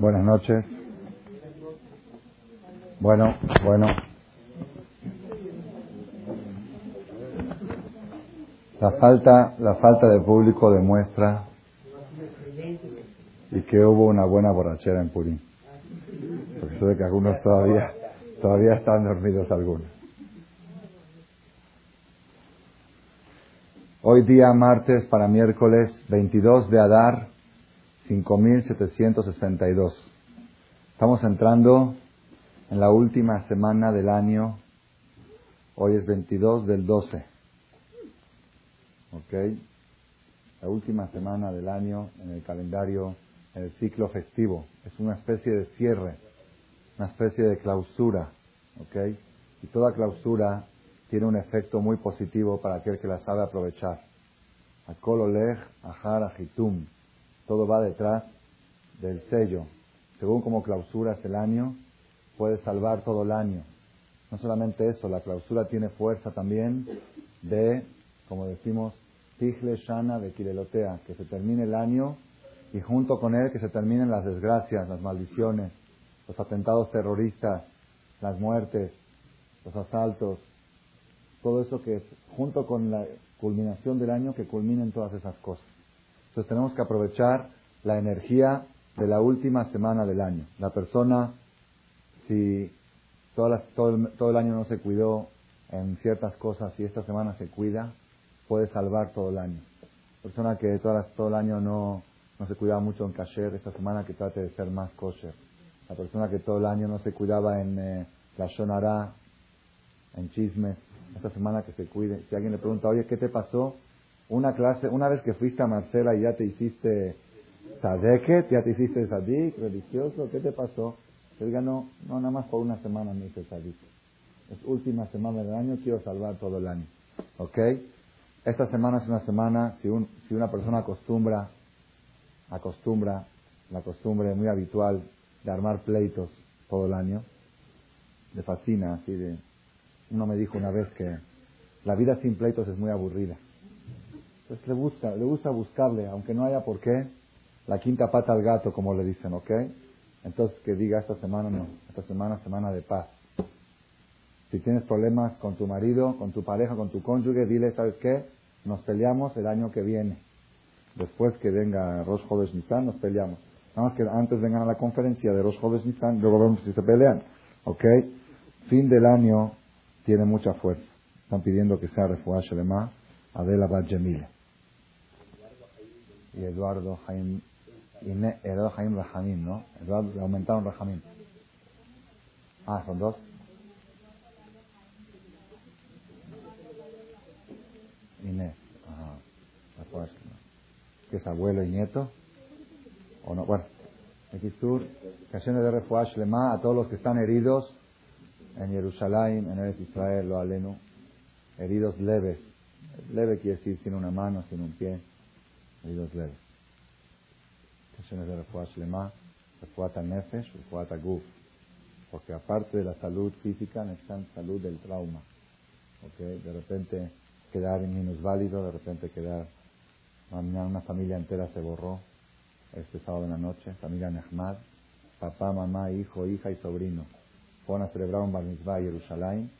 Buenas noches. Bueno, bueno. La falta, la falta de público demuestra y que hubo una buena borrachera en Purín. Porque sé que algunos todavía, todavía están dormidos algunos. Hoy día martes para miércoles 22 de Adar 5762. Estamos entrando en la última semana del año. Hoy es 22 del 12. ¿Ok? La última semana del año en el calendario, en el ciclo festivo. Es una especie de cierre, una especie de clausura. ¿Ok? Y toda clausura tiene un efecto muy positivo para aquel que la sabe aprovechar. Akololej, Ahar, Ajitum todo va detrás del sello. Según como clausuras el año, puede salvar todo el año. No solamente eso, la clausura tiene fuerza también de, como decimos, Tigle Shana de Kirelotea, que se termine el año y junto con él que se terminen las desgracias, las maldiciones, los atentados terroristas, las muertes, los asaltos, todo eso que junto con la culminación del año que culminen todas esas cosas. Entonces tenemos que aprovechar la energía de la última semana del año. La persona, si todo, el, año no se cuidó en ciertas cosas y esta semana se cuida, puede salvar todo el año. Persona que todo el año no, no se cuidaba mucho en kasher, esta semana que trate de ser más kosher. La persona que todo el año no se cuidaba en eh, la shonara, en chismes, esta semana que se cuide. Si alguien le pregunta, oye, ¿qué te pasó? Una clase, una vez que fuiste a Marcela y ya te hiciste sadeket, ya te hiciste sadik, religioso, ¿qué te pasó? Yo diga, no, no, nada más por una semana me hice sadik. Es última semana del año, quiero salvar todo el año. ¿Ok? Esta semana es una semana, si, un, si una persona acostumbra, acostumbra, la costumbre muy habitual de armar pleitos todo el año, le fascina, así de... Uno me dijo una vez que la vida sin pleitos es muy aburrida. Entonces le busca, le gusta buscarle, aunque no haya por qué, la quinta pata al gato, como le dicen, ¿ok? Entonces que diga esta semana no, esta semana semana de paz. Si tienes problemas con tu marido, con tu pareja, con tu cónyuge, dile, ¿sabes qué? Nos peleamos el año que viene. Después que venga Rosh Jóvenes Nissan, nos peleamos. Nada más que antes vengan a la conferencia de Rosh Jóvenes Nissan, luego vemos si se pelean. ¿Ok? Fin del año tiene mucha fuerza. Están pidiendo que sea Refuah Shelema, Adela Bad y Eduardo Jaime, Eduardo Jaime Rajamín, ¿no? Eduardo, le aumentaron Rajamín. Ah, son dos. Inés, ajá, ¿Qué es abuelo y nieto? ¿O no? Bueno, Ekistur, canciones de Refuash Lema a todos los que están heridos en Jerusalén, en el Israel, lo aleno, heridos leves. Leve quiere decir sin una mano, sin un pie heridos leves. Canciones de Refuah Shlema, Refuah Nefesh, Refuah Guf. Porque aparte de la salud física, necesitan salud del trauma. Okay? De repente quedar minusválido, de repente quedar. Una familia entera se borró este sábado en la noche, familia Nehmad, papá, mamá, hijo, hija y sobrino. Fueron a celebrar un bar mitzvah en Jerusalén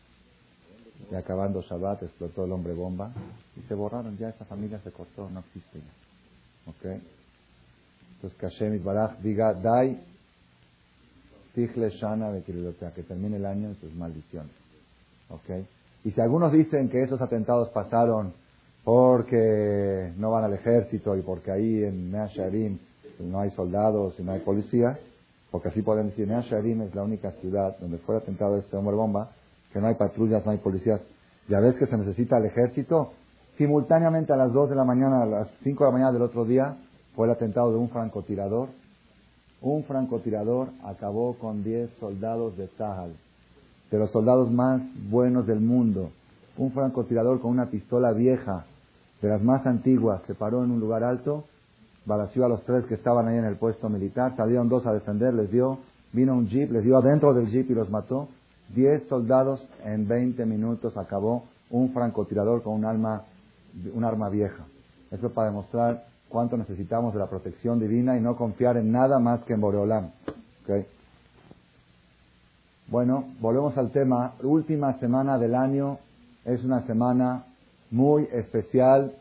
y acabando Shabbat explotó el hombre bomba y se borraron, ya esa familia se cortó, no existe ya. ¿Ok? Entonces que Hashem Baraj diga, Dai, Tichle Shana de que termine el año en sus maldiciones. ¿Ok? Y si algunos dicen que esos atentados pasaron porque no van al ejército y porque ahí en Mea no hay soldados y no hay policías, porque así pueden decir, Mea es la única ciudad donde fue atentado este hombre bomba, que no hay patrullas, no hay policías. Ya ves que se necesita el ejército, Simultáneamente a las 2 de la mañana, a las 5 de la mañana del otro día, fue el atentado de un francotirador. Un francotirador acabó con 10 soldados de Sahal, de los soldados más buenos del mundo. Un francotirador con una pistola vieja, de las más antiguas, se paró en un lugar alto, balació a los tres que estaban ahí en el puesto militar, salieron dos a defender, les dio, vino un jeep, les dio adentro del jeep y los mató. Diez soldados en 20 minutos acabó un francotirador con un alma un arma vieja. Eso para demostrar cuánto necesitamos de la protección divina y no confiar en nada más que en Boreolam. ¿Ok? Bueno, volvemos al tema. Última semana del año es una semana muy especial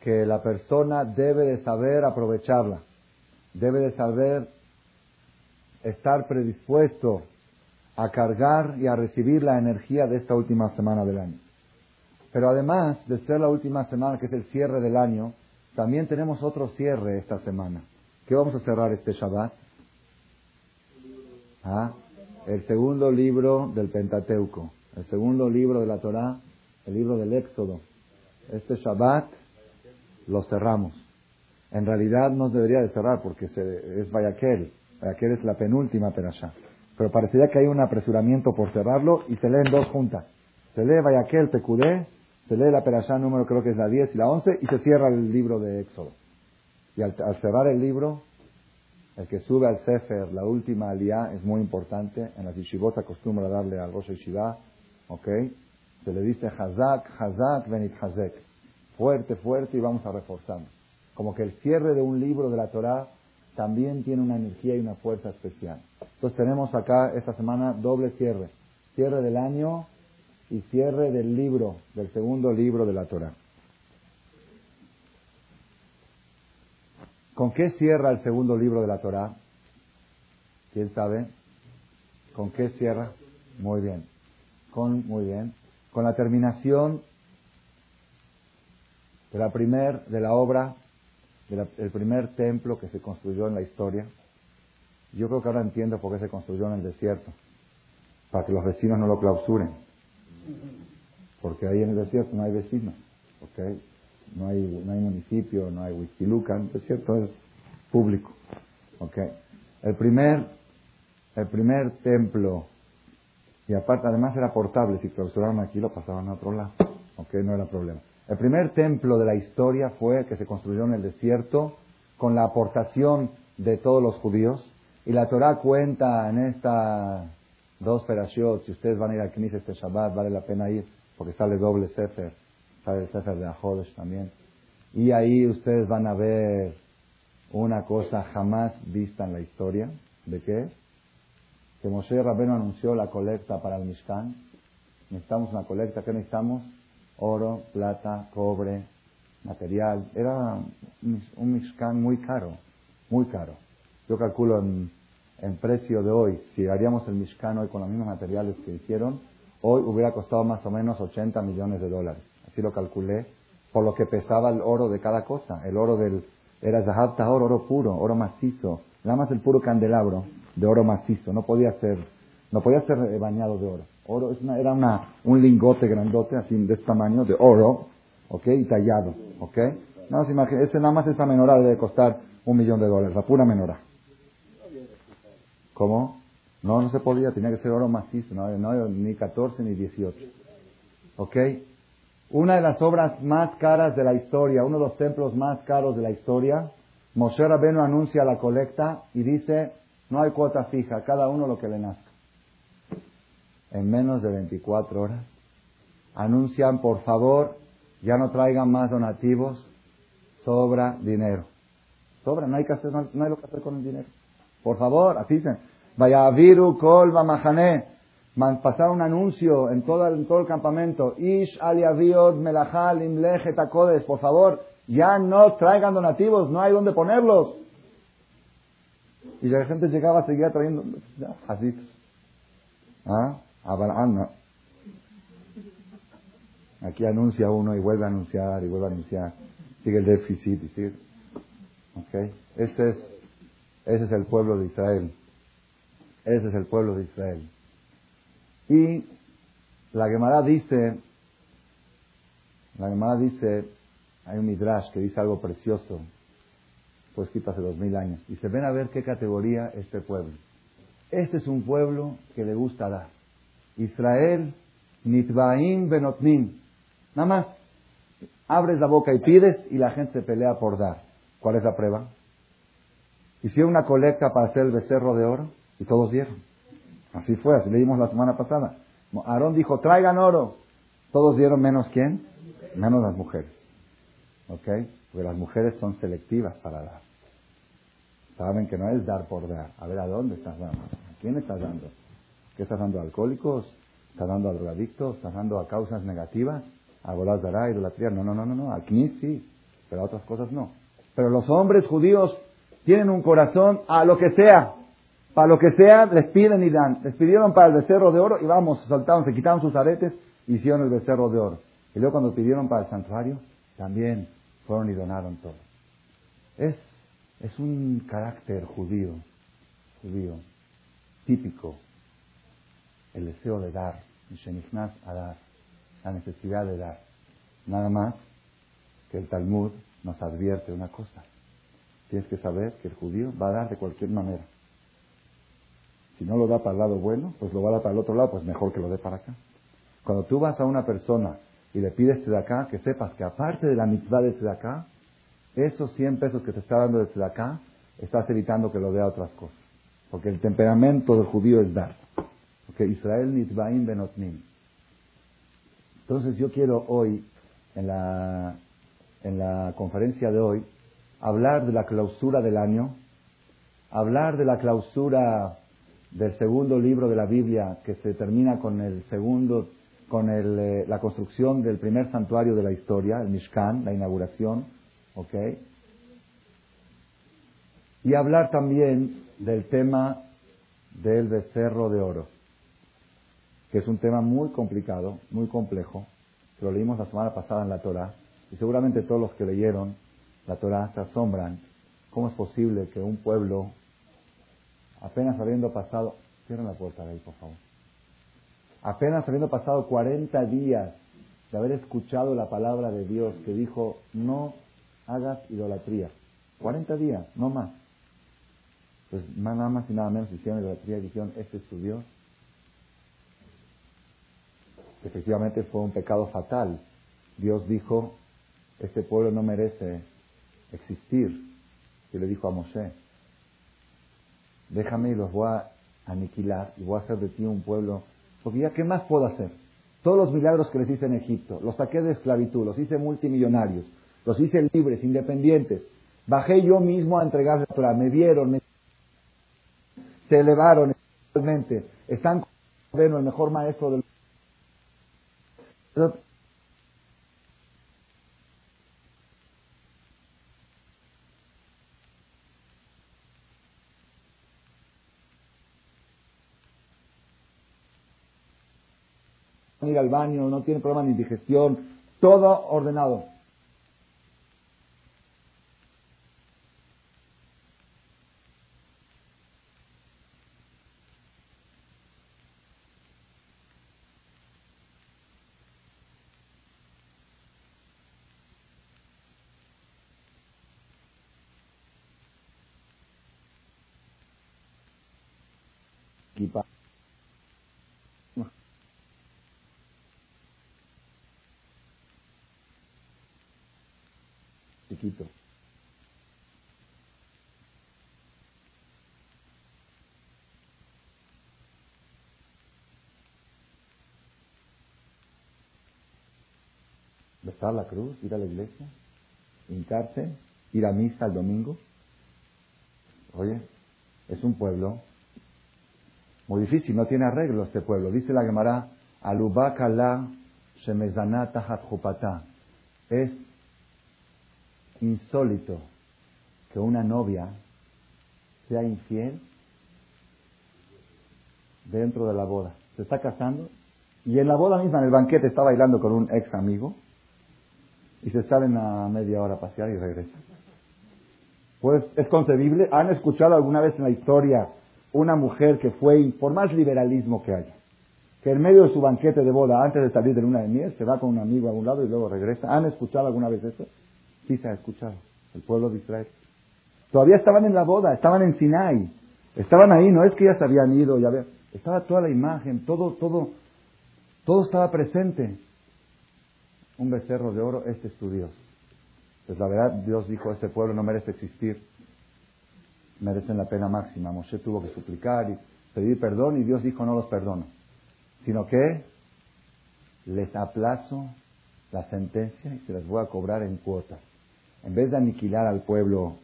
que la persona debe de saber aprovecharla. Debe de saber estar predispuesto a cargar y a recibir la energía de esta última semana del año. Pero además de ser la última semana, que es el cierre del año, también tenemos otro cierre esta semana. ¿Qué vamos a cerrar este Shabbat? ¿Ah? el segundo libro del Pentateuco, el segundo libro de la Torá, el libro del Éxodo. Este Shabbat lo cerramos. En realidad no debería de cerrar porque es Vayaquel. Vayaquel es la penúltima perashá. Pero parecería que hay un apresuramiento por cerrarlo y se leen dos juntas. Se lee Vayaquel Pecudé, se lee la perashá número creo que es la 10 y la 11 y se cierra el libro de Éxodo. Y al cerrar el libro el que sube al Sefer, la última aliyah, es muy importante. En las yeshivot acostumbra darle al Rosh Yeshiva, ¿ok? Se le dice Hazak, Hazak, Benit Hazek. Fuerte, fuerte y vamos a reforzar. Como que el cierre de un libro de la Torah también tiene una energía y una fuerza especial. Entonces tenemos acá esta semana doble cierre. Cierre del año y cierre del libro, del segundo libro de la Torah. ¿Con qué cierra el segundo libro de la Torá? ¿Quién sabe? ¿Con qué cierra? Muy bien. Con, muy bien. Con la terminación de la primer, de la obra, del primer templo que se construyó en la historia. Yo creo que ahora entiendo por qué se construyó en el desierto. Para que los vecinos no lo clausuren. Porque ahí en el desierto no hay vecinos. ¿okay? no hay, no hay municipio, no hay Huizquilucan, es cierto, es público. Okay. El primer, el primer templo, y aparte además era portable, si clausuraron aquí lo pasaban a otro lado, okay, no era problema. El primer templo de la historia fue el que se construyó en el desierto con la aportación de todos los judíos, y la Torah cuenta en esta dos perashiot, si ustedes van a ir al Knis este Shabbat, vale la pena ir, porque sale doble Sefer sale el Sefer de Ajodesh también. Y ahí ustedes van a ver una cosa jamás vista en la historia. ¿De qué? Que Moshe Rabeno anunció la colecta para el Mishkan. Necesitamos una colecta. ¿Qué necesitamos? Oro, plata, cobre, material. Era un Mishkan muy caro, muy caro. Yo calculo en, en precio de hoy, si haríamos el Mishkan hoy con los mismos materiales que hicieron, hoy hubiera costado más o menos 80 millones de dólares así lo calculé, por lo que pesaba el oro de cada cosa. El oro del, era Zahab Tahor, oro puro, oro macizo, nada más el puro candelabro de oro macizo, no podía ser, no podía ser eh, bañado de oro. Oro es era una, un lingote grandote, así de este tamaño, de oro, ¿ok? Y tallado, ¿ok? No se imagina, ese nada más esa menorá debe costar un millón de dólares, la pura menorá. ¿Cómo? No, no se podía, tenía que ser oro macizo, no, no ni 14 ni 18. ¿Ok? Una de las obras más caras de la historia, uno de los templos más caros de la historia, Moshe Rabenu anuncia la colecta y dice, no hay cuota fija, cada uno lo que le nazca. En menos de 24 horas anuncian, por favor, ya no traigan más donativos, sobra dinero. Sobra, no hay, que hacer, no, hay lo que hacer con el dinero. Por favor, así dicen, vaya viru kol pasaron un anuncio en todo, el campamento, Ish aliaviot melachal imlech etakodes, por favor, ya no traigan donativos, no hay donde ponerlos. Y la gente llegaba, seguía trayendo, así. ¿Ah? Aquí anuncia uno y vuelve a anunciar y vuelve a anunciar. Sigue el déficit y sigue. Ese es, ese es el pueblo de Israel. Ese es el pueblo de Israel. Y la Gemara dice, la Gemara dice, hay un midrash que dice algo precioso, pues escrito hace dos mil años. Y se ven a ver qué categoría este pueblo. Este es un pueblo que le gusta dar. Israel, Nitbaim Benotnim. Nada más, abres la boca y pides y la gente se pelea por dar. ¿Cuál es la prueba? Hicieron una colecta para hacer el becerro de oro y todos dieron. Así fue, así leímos la semana pasada. Aarón dijo, traigan oro. Todos dieron menos quién? Menos las mujeres. ¿Ok? Porque las mujeres son selectivas para dar. saben que no es dar por dar. A ver, ¿a dónde estás dando? ¿A quién estás dando? ¿Qué estás dando a alcohólicos? ¿Estás dando a drogadictos? ¿Estás dando a causas negativas? ¿A bolas de idolatría? No, no, no, no, no. Aquí sí, pero a otras cosas no. Pero los hombres judíos tienen un corazón a lo que sea. Para lo que sea, les piden y dan. Les pidieron para el becerro de oro y vamos, saltaron, se quitaron sus aretes y hicieron el becerro de oro. Y luego cuando pidieron para el santuario, también fueron y donaron todo. Es, es un carácter judío, judío, típico, el deseo de dar, a dar, la necesidad de dar. Nada más que el Talmud nos advierte una cosa. Tienes que saber que el judío va a dar de cualquier manera. Si no lo da para el lado bueno, pues lo va a dar para el otro lado, pues mejor que lo dé para acá. Cuando tú vas a una persona y le pides de acá, que sepas que aparte de la mitzvah de acá, esos 100 pesos que te está dando de acá, estás evitando que lo dé a otras cosas. Porque el temperamento del judío es dar. Porque Israel mitzvahim benotnim. Entonces yo quiero hoy, en la, en la conferencia de hoy, hablar de la clausura del año, hablar de la clausura del segundo libro de la Biblia que se termina con el segundo, con el, eh, la construcción del primer santuario de la historia, el Mishkan, la inauguración, ¿ok? Y hablar también del tema del becerro de oro, que es un tema muy complicado, muy complejo, que lo leímos la semana pasada en la Torah, y seguramente todos los que leyeron la Torah se asombran. ¿Cómo es posible que un pueblo, apenas habiendo pasado, cierren la puerta de ahí, por favor, apenas habiendo pasado 40 días de haber escuchado la palabra de Dios que dijo, no hagas idolatría. 40 días, no más. Pues nada más y nada menos hicieron idolatría y dijeron, este es tu Dios. Efectivamente fue un pecado fatal. Dios dijo, este pueblo no merece existir. Y le dijo a Mosé, déjame y los voy a aniquilar y voy a hacer de ti un pueblo. Porque ya, ¿qué más puedo hacer? Todos los milagros que les hice en Egipto, los saqué de esclavitud, los hice multimillonarios, los hice libres, independientes. Bajé yo mismo a entregar la Torah, me vieron, me... se elevaron espiritualmente, están con el mejor maestro del al baño, no tiene problema de indigestión, todo ordenado. chiquito. Besar la cruz, ir a la iglesia, hincarse, ir a misa el domingo. Oye, es un pueblo muy difícil, no tiene arreglo este pueblo. Dice la Gemara, Alubakala Shemezanata Hatjupata. Es insólito que una novia sea infiel dentro de la boda. Se está casando y en la boda misma, en el banquete, está bailando con un ex amigo y se salen a media hora a pasear y regresan. Pues es concebible. ¿Han escuchado alguna vez en la historia una mujer que fue, por más liberalismo que haya, que en medio de su banquete de boda, antes de salir de luna de miel, se va con un amigo a un lado y luego regresa? ¿Han escuchado alguna vez eso? Sí se ha escuchado. El pueblo de Israel. Todavía estaban en la boda, estaban en Sinai. Estaban ahí, no es que ya se habían ido, ya ver. Estaba toda la imagen, todo, todo, todo estaba presente. Un becerro de oro, este es tu Dios. Pues la verdad, Dios dijo, este pueblo no merece existir. Merecen la pena máxima. Moshe tuvo que suplicar y pedir perdón y Dios dijo, no los perdono. Sino que les aplazo la sentencia y se las voy a cobrar en cuotas en vez de aniquilar al pueblo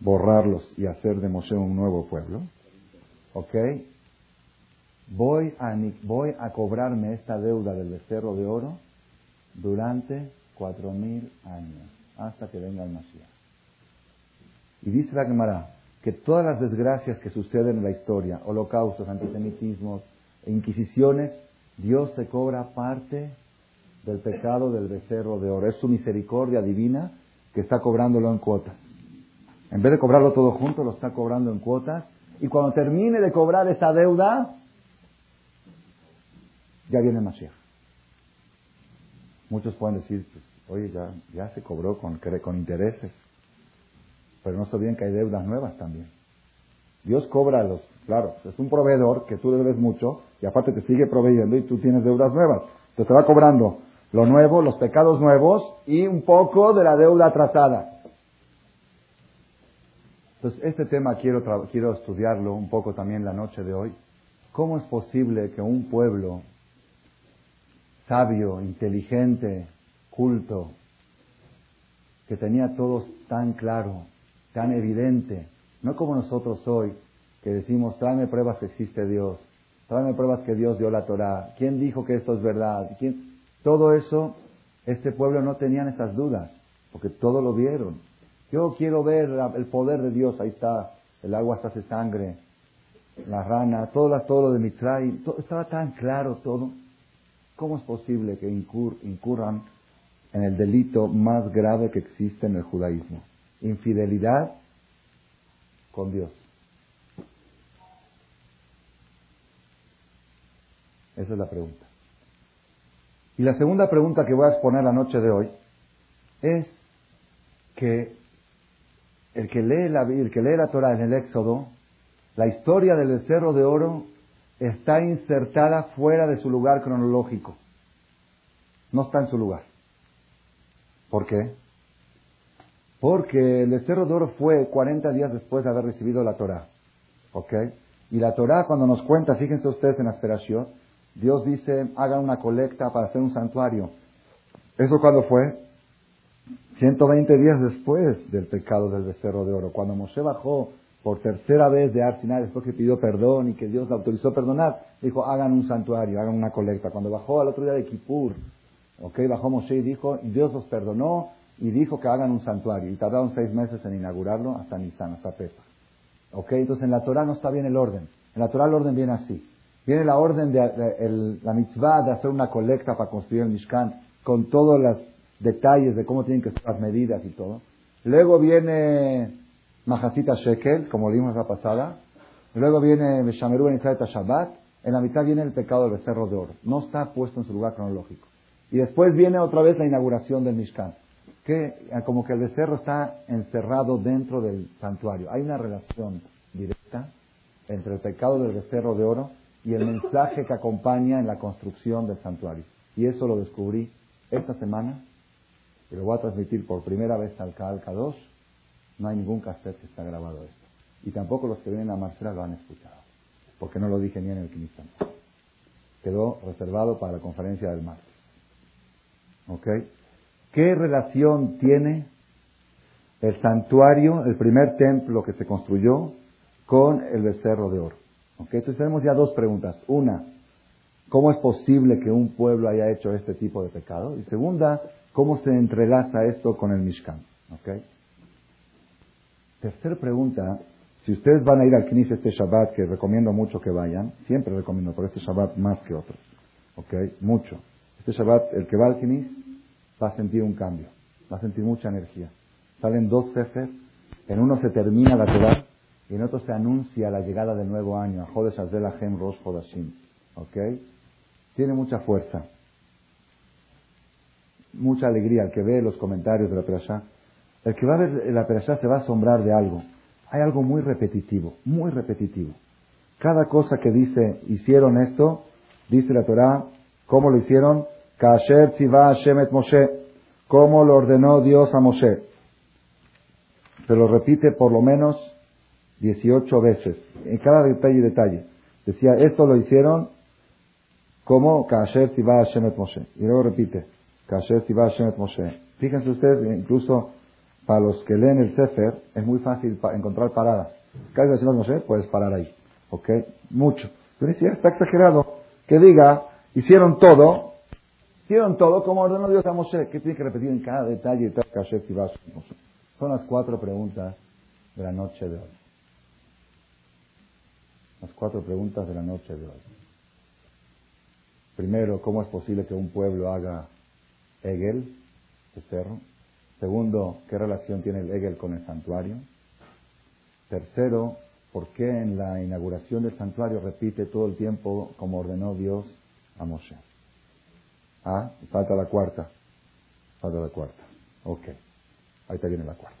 borrarlos y hacer de Moshe un nuevo pueblo, ¿ok? Voy a, voy a cobrarme esta deuda del becerro de oro durante cuatro mil años, hasta que venga el Mashiach. Y dice la Gemara que todas las desgracias que suceden en la historia, holocaustos, antisemitismos, inquisiciones, Dios se cobra parte del pecado del becerro de oro. Es su misericordia divina que está cobrándolo en cuotas. En vez de cobrarlo todo junto, lo está cobrando en cuotas. Y cuando termine de cobrar esa deuda, ya viene Mashiach. Muchos pueden decir, pues, oye, ya, ya se cobró con, con intereses. Pero no sabían que hay deudas nuevas también. Dios cobra los, claro, es un proveedor que tú debes mucho y aparte te sigue proveyendo y tú tienes deudas nuevas. Entonces te va cobrando lo nuevo, los pecados nuevos y un poco de la deuda atrasada. Entonces, este tema quiero, quiero estudiarlo un poco también la noche de hoy. ¿Cómo es posible que un pueblo sabio, inteligente, culto, que tenía todo tan claro, tan evidente, no como nosotros hoy, que decimos, tráeme pruebas que existe Dios, tráeme pruebas que Dios dio la Torah, ¿quién dijo que esto es verdad? ¿Quién? Todo eso, este pueblo no tenían esas dudas, porque todo lo vieron. Yo quiero ver el poder de Dios, ahí está, el agua se hace sangre, la rana, todo, todo lo de Mitray, todo, estaba tan claro todo. ¿Cómo es posible que incurran en el delito más grave que existe en el judaísmo? Infidelidad con Dios. Esa es la pregunta. Y la segunda pregunta que voy a exponer la noche de hoy es que el que lee la, el que lee la Torah en el Éxodo, la historia del becerro de oro está insertada fuera de su lugar cronológico. No está en su lugar. ¿Por qué? Porque el becerro de oro fue 40 días después de haber recibido la Torah. ¿Ok? Y la Torah cuando nos cuenta, fíjense ustedes en la esperación, Dios dice, hagan una colecta para hacer un santuario. ¿Eso cuándo fue? 120 días después del pecado del becerro de oro. Cuando Moshe bajó por tercera vez de Arsinai, después que pidió perdón y que Dios le autorizó a perdonar, dijo, hagan un santuario, hagan una colecta. Cuando bajó al otro día de Kippur, okay, bajó Moshe y dijo, Dios los perdonó y dijo que hagan un santuario. Y tardaron seis meses en inaugurarlo hasta Nisan, hasta Pesach. Okay, entonces en la Torah no está bien el orden. En la Torah el orden viene así. Viene la orden de, la mitzvah de hacer una colecta para construir el Mishkan con todos los detalles de cómo tienen que ser las medidas y todo. Luego viene Mahasita Shekel, como leímos la pasada. Luego viene Meshameru en Shabbat. En la mitad viene el pecado del becerro de oro. No está puesto en su lugar cronológico. Y después viene otra vez la inauguración del Mishkan. Que como que el becerro está encerrado dentro del santuario. Hay una relación directa entre el pecado del becerro de oro y el mensaje que acompaña en la construcción del santuario. Y eso lo descubrí esta semana y lo voy a transmitir por primera vez al Calca 2. No hay ningún cassette que está grabado esto. Y tampoco los que vienen a Marcela lo han escuchado, porque no lo dije ni en el Kinistan. Quedó reservado para la conferencia del martes. ¿Ok? ¿Qué relación tiene el santuario, el primer templo que se construyó, con el becerro de oro? Entonces tenemos ya dos preguntas. Una, ¿cómo es posible que un pueblo haya hecho este tipo de pecado? Y segunda, ¿cómo se entrelaza esto con el Mishkan? ¿Okay? Tercer pregunta, si ustedes van a ir al Knis este Shabbat, que recomiendo mucho que vayan, siempre recomiendo, por este Shabbat más que otros, ¿ok? Mucho. Este Shabbat, el que va al Knis va a sentir un cambio, va a sentir mucha energía. Salen dos Sefer, en uno se termina la Torah y en otro se anuncia la llegada del nuevo año, a Jodesh Azel Rosh Hodashim. ¿Ok? Tiene mucha fuerza, mucha alegría el que ve los comentarios de la Perashá. El que va a ver la Perashá se va a asombrar de algo. Hay algo muy repetitivo, muy repetitivo. Cada cosa que dice, hicieron esto, dice la Torah, ¿cómo lo hicieron? Kasher Tzivah Shemet Moshe, ¿cómo lo ordenó Dios a Moshe? Se lo repite por lo menos 18 veces, en cada detalle y detalle. Decía, esto lo hicieron como Kasher Tivah Hashem Moshe. Y luego repite, Kasher Tivah Hashem Moshe. Fíjense ustedes, incluso para los que leen el Sefer, es muy fácil encontrar paradas. Cada vez no sé, puedes parar ahí. ¿Ok? Mucho. Pero si está exagerado, que diga, hicieron todo, hicieron todo como ordenó Dios a Moshe. ¿Qué tiene que repetir en cada detalle y Son las cuatro preguntas de la noche de hoy. Las cuatro preguntas de la noche de hoy. Primero, ¿cómo es posible que un pueblo haga Egel, el cerro? Segundo, ¿qué relación tiene el Egel con el santuario? Tercero, ¿por qué en la inauguración del santuario repite todo el tiempo como ordenó Dios a Moshe? Ah, falta la cuarta. Falta la cuarta. Ok. Ahí te viene la cuarta.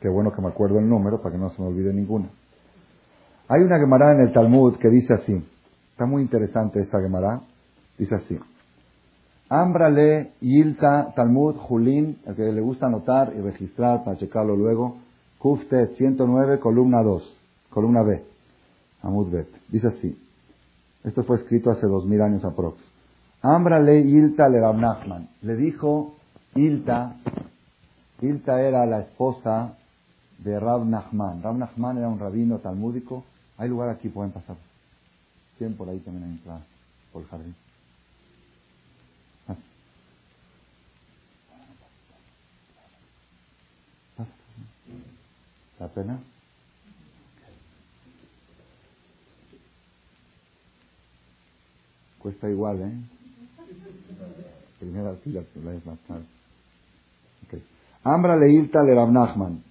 Qué bueno que me acuerdo el número para que no se me olvide ninguna. Hay una Gemara en el Talmud que dice así. Está muy interesante esta Gemara. Dice así. Ambrale Yilta Talmud Julín, el que le gusta anotar y registrar para checarlo luego. Kuftet 109, columna 2, columna B. Amud Bet. Dice así. Esto fue escrito hace dos mil años aprox. Ambrale Yilta le Nachman. Le dijo Ilta. Ilta era la esposa de Rab Nachman. Rab Nachman era un rabino talmúdico. Hay lugar aquí, pueden pasar. ¿Quién por ahí también hay por el jardín? ¿La pena? Cuesta igual, ¿eh? Primera fila, la es más tarde. Ambra leilta le Rav Nachman.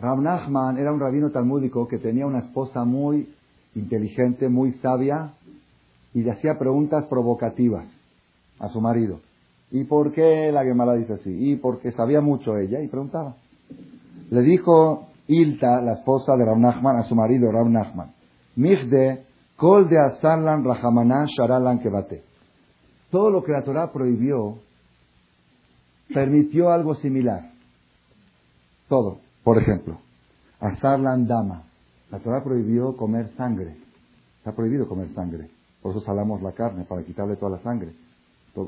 Rav Nachman era un rabino talmúdico que tenía una esposa muy inteligente, muy sabia, y le hacía preguntas provocativas a su marido. ¿Y por qué la Gemara dice así? Y porque sabía mucho ella y preguntaba. Le dijo Ilta, la esposa de Rav Nachman, a su marido Rav Nachman, Mijde, kol de asarlan rahamaná sharalan kebate. Todo lo que la Torah prohibió, permitió algo similar. Todo. Por ejemplo, asarlan dama. La Torah prohibió comer sangre. Está prohibido comer sangre. Por eso salamos la carne, para quitarle toda la sangre.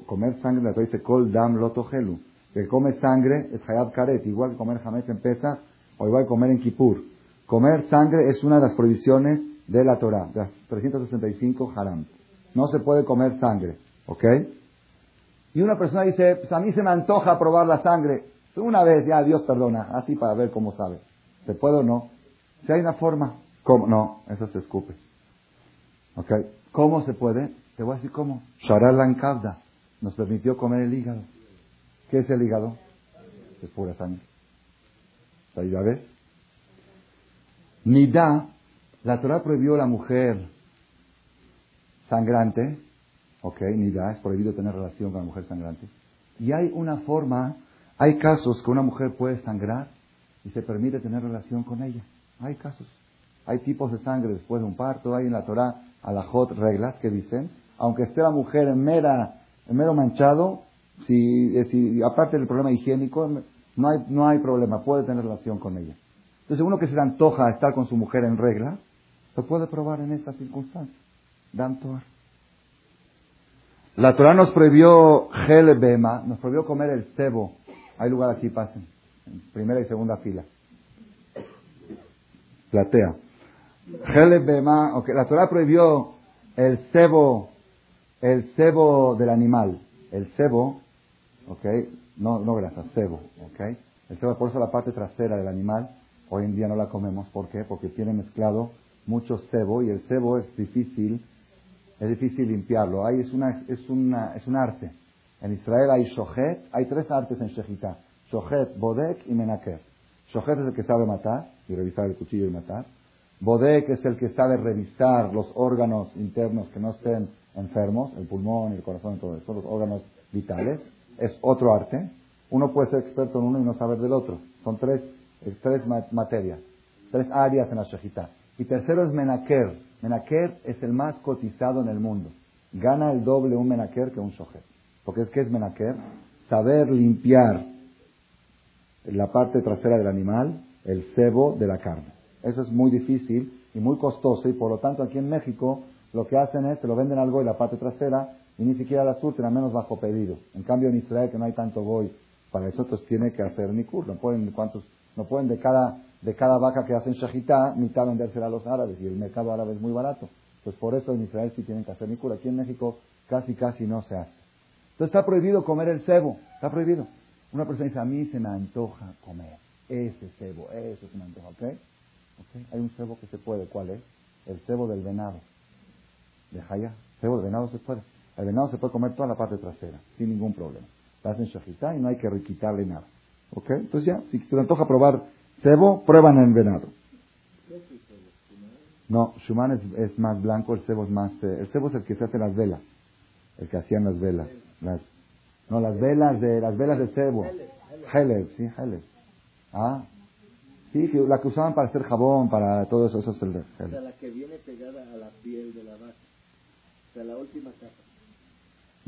Comer sangre, la dice kol dam lotohelu que come sangre es hayab karet, igual que comer jamés en Pesach o igual que comer en Kippur. Comer sangre es una de las prohibiciones de la Torah, de las 365 haram. No se puede comer sangre, ¿ok? Y una persona dice, pues a mí se me antoja probar la sangre. Una vez, ya Dios perdona, así para ver cómo sabe. ¿Se puede o no? Si hay una forma, ¿cómo? No, eso se escupe. ¿Ok? ¿Cómo se puede? Te voy a decir cómo. Sharal Lankavda nos permitió comer el hígado. ¿Qué es el hígado? Es pura sangre. ¿Ahí ya ves? Nida, la Torah prohibió a la mujer sangrante, ok, Nida, es prohibido tener relación con la mujer sangrante. Y hay una forma, hay casos que una mujer puede sangrar y se permite tener relación con ella. Hay casos. Hay tipos de sangre después de un parto, hay en la Torah alajot reglas que dicen, aunque esté la mujer en, mera, en mero manchado, si, eh, si, aparte del problema higiénico, no hay, no hay problema, puede tener relación con ella. Entonces, uno que se le antoja estar con su mujer en regla, lo puede probar en estas circunstancias. Dan La Torah nos prohibió gel bema, nos prohibió comer el cebo. Hay lugar aquí, pasen. En primera y segunda fila. Platea. Gel bema, okay. La Torah prohibió el cebo, el cebo del animal. El cebo ¿ok? No, no grasa, cebo, ¿ok? El cebo, por eso la parte trasera del animal, hoy en día no la comemos, ¿por qué? Porque tiene mezclado mucho cebo y el cebo es difícil, es difícil limpiarlo. Ahí es una, es una, es un arte. En Israel hay shohet, hay tres artes en Shejitá. Shohet, Bodek y Menaker. Shohet es el que sabe matar y revisar el cuchillo y matar. Bodek es el que sabe revisar los órganos internos que no estén enfermos, el pulmón, el corazón y todo eso, los órganos vitales es otro arte. Uno puede ser experto en uno y no saber del otro. Son tres, eh, tres materias, tres áreas en la shejita. Y tercero es menaker. Menaker es el más cotizado en el mundo. Gana el doble un menaker que un shojet. Porque es que es menaker, saber limpiar la parte trasera del animal, el cebo de la carne. Eso es muy difícil y muy costoso y por lo tanto aquí en México lo que hacen es, se lo venden algo y la parte trasera y ni siquiera la surten, a menos bajo pedido. En cambio en Israel, que no hay tanto goy Para eso entonces tiene que hacer nikur. No pueden, ¿cuántos? No pueden de cada, de cada vaca que hacen shahitá, mitad vendérsela a los árabes. Y el mercado árabe es muy barato. Pues por eso en Israel sí tienen que hacer nikur. Aquí en México casi, casi no se hace. Entonces está prohibido comer el cebo. Está prohibido. Una persona dice, a mí se me antoja comer ese cebo. Eso se me antoja, ¿ok? Hay un cebo que se puede. ¿Cuál es? El cebo del venado. De Jaya. Cebo de venado se puede. El venado se puede comer toda la parte trasera, sin ningún problema. La hacen shahitá y no hay que quitarle nada. ¿Ok? Entonces ya, si te antoja probar cebo, prueban el venado. No, Shuman es, más blanco, el cebo es más... Eh, el cebo es el que se hace las velas. El que hacían las velas. Las, no, las velas de las velas de cebo. Sí, Heleb. Ah, sí, la que usaban para hacer jabón, para todo eso, eso es el de la que viene pegada a la piel de la vaca. O sea, la última capa.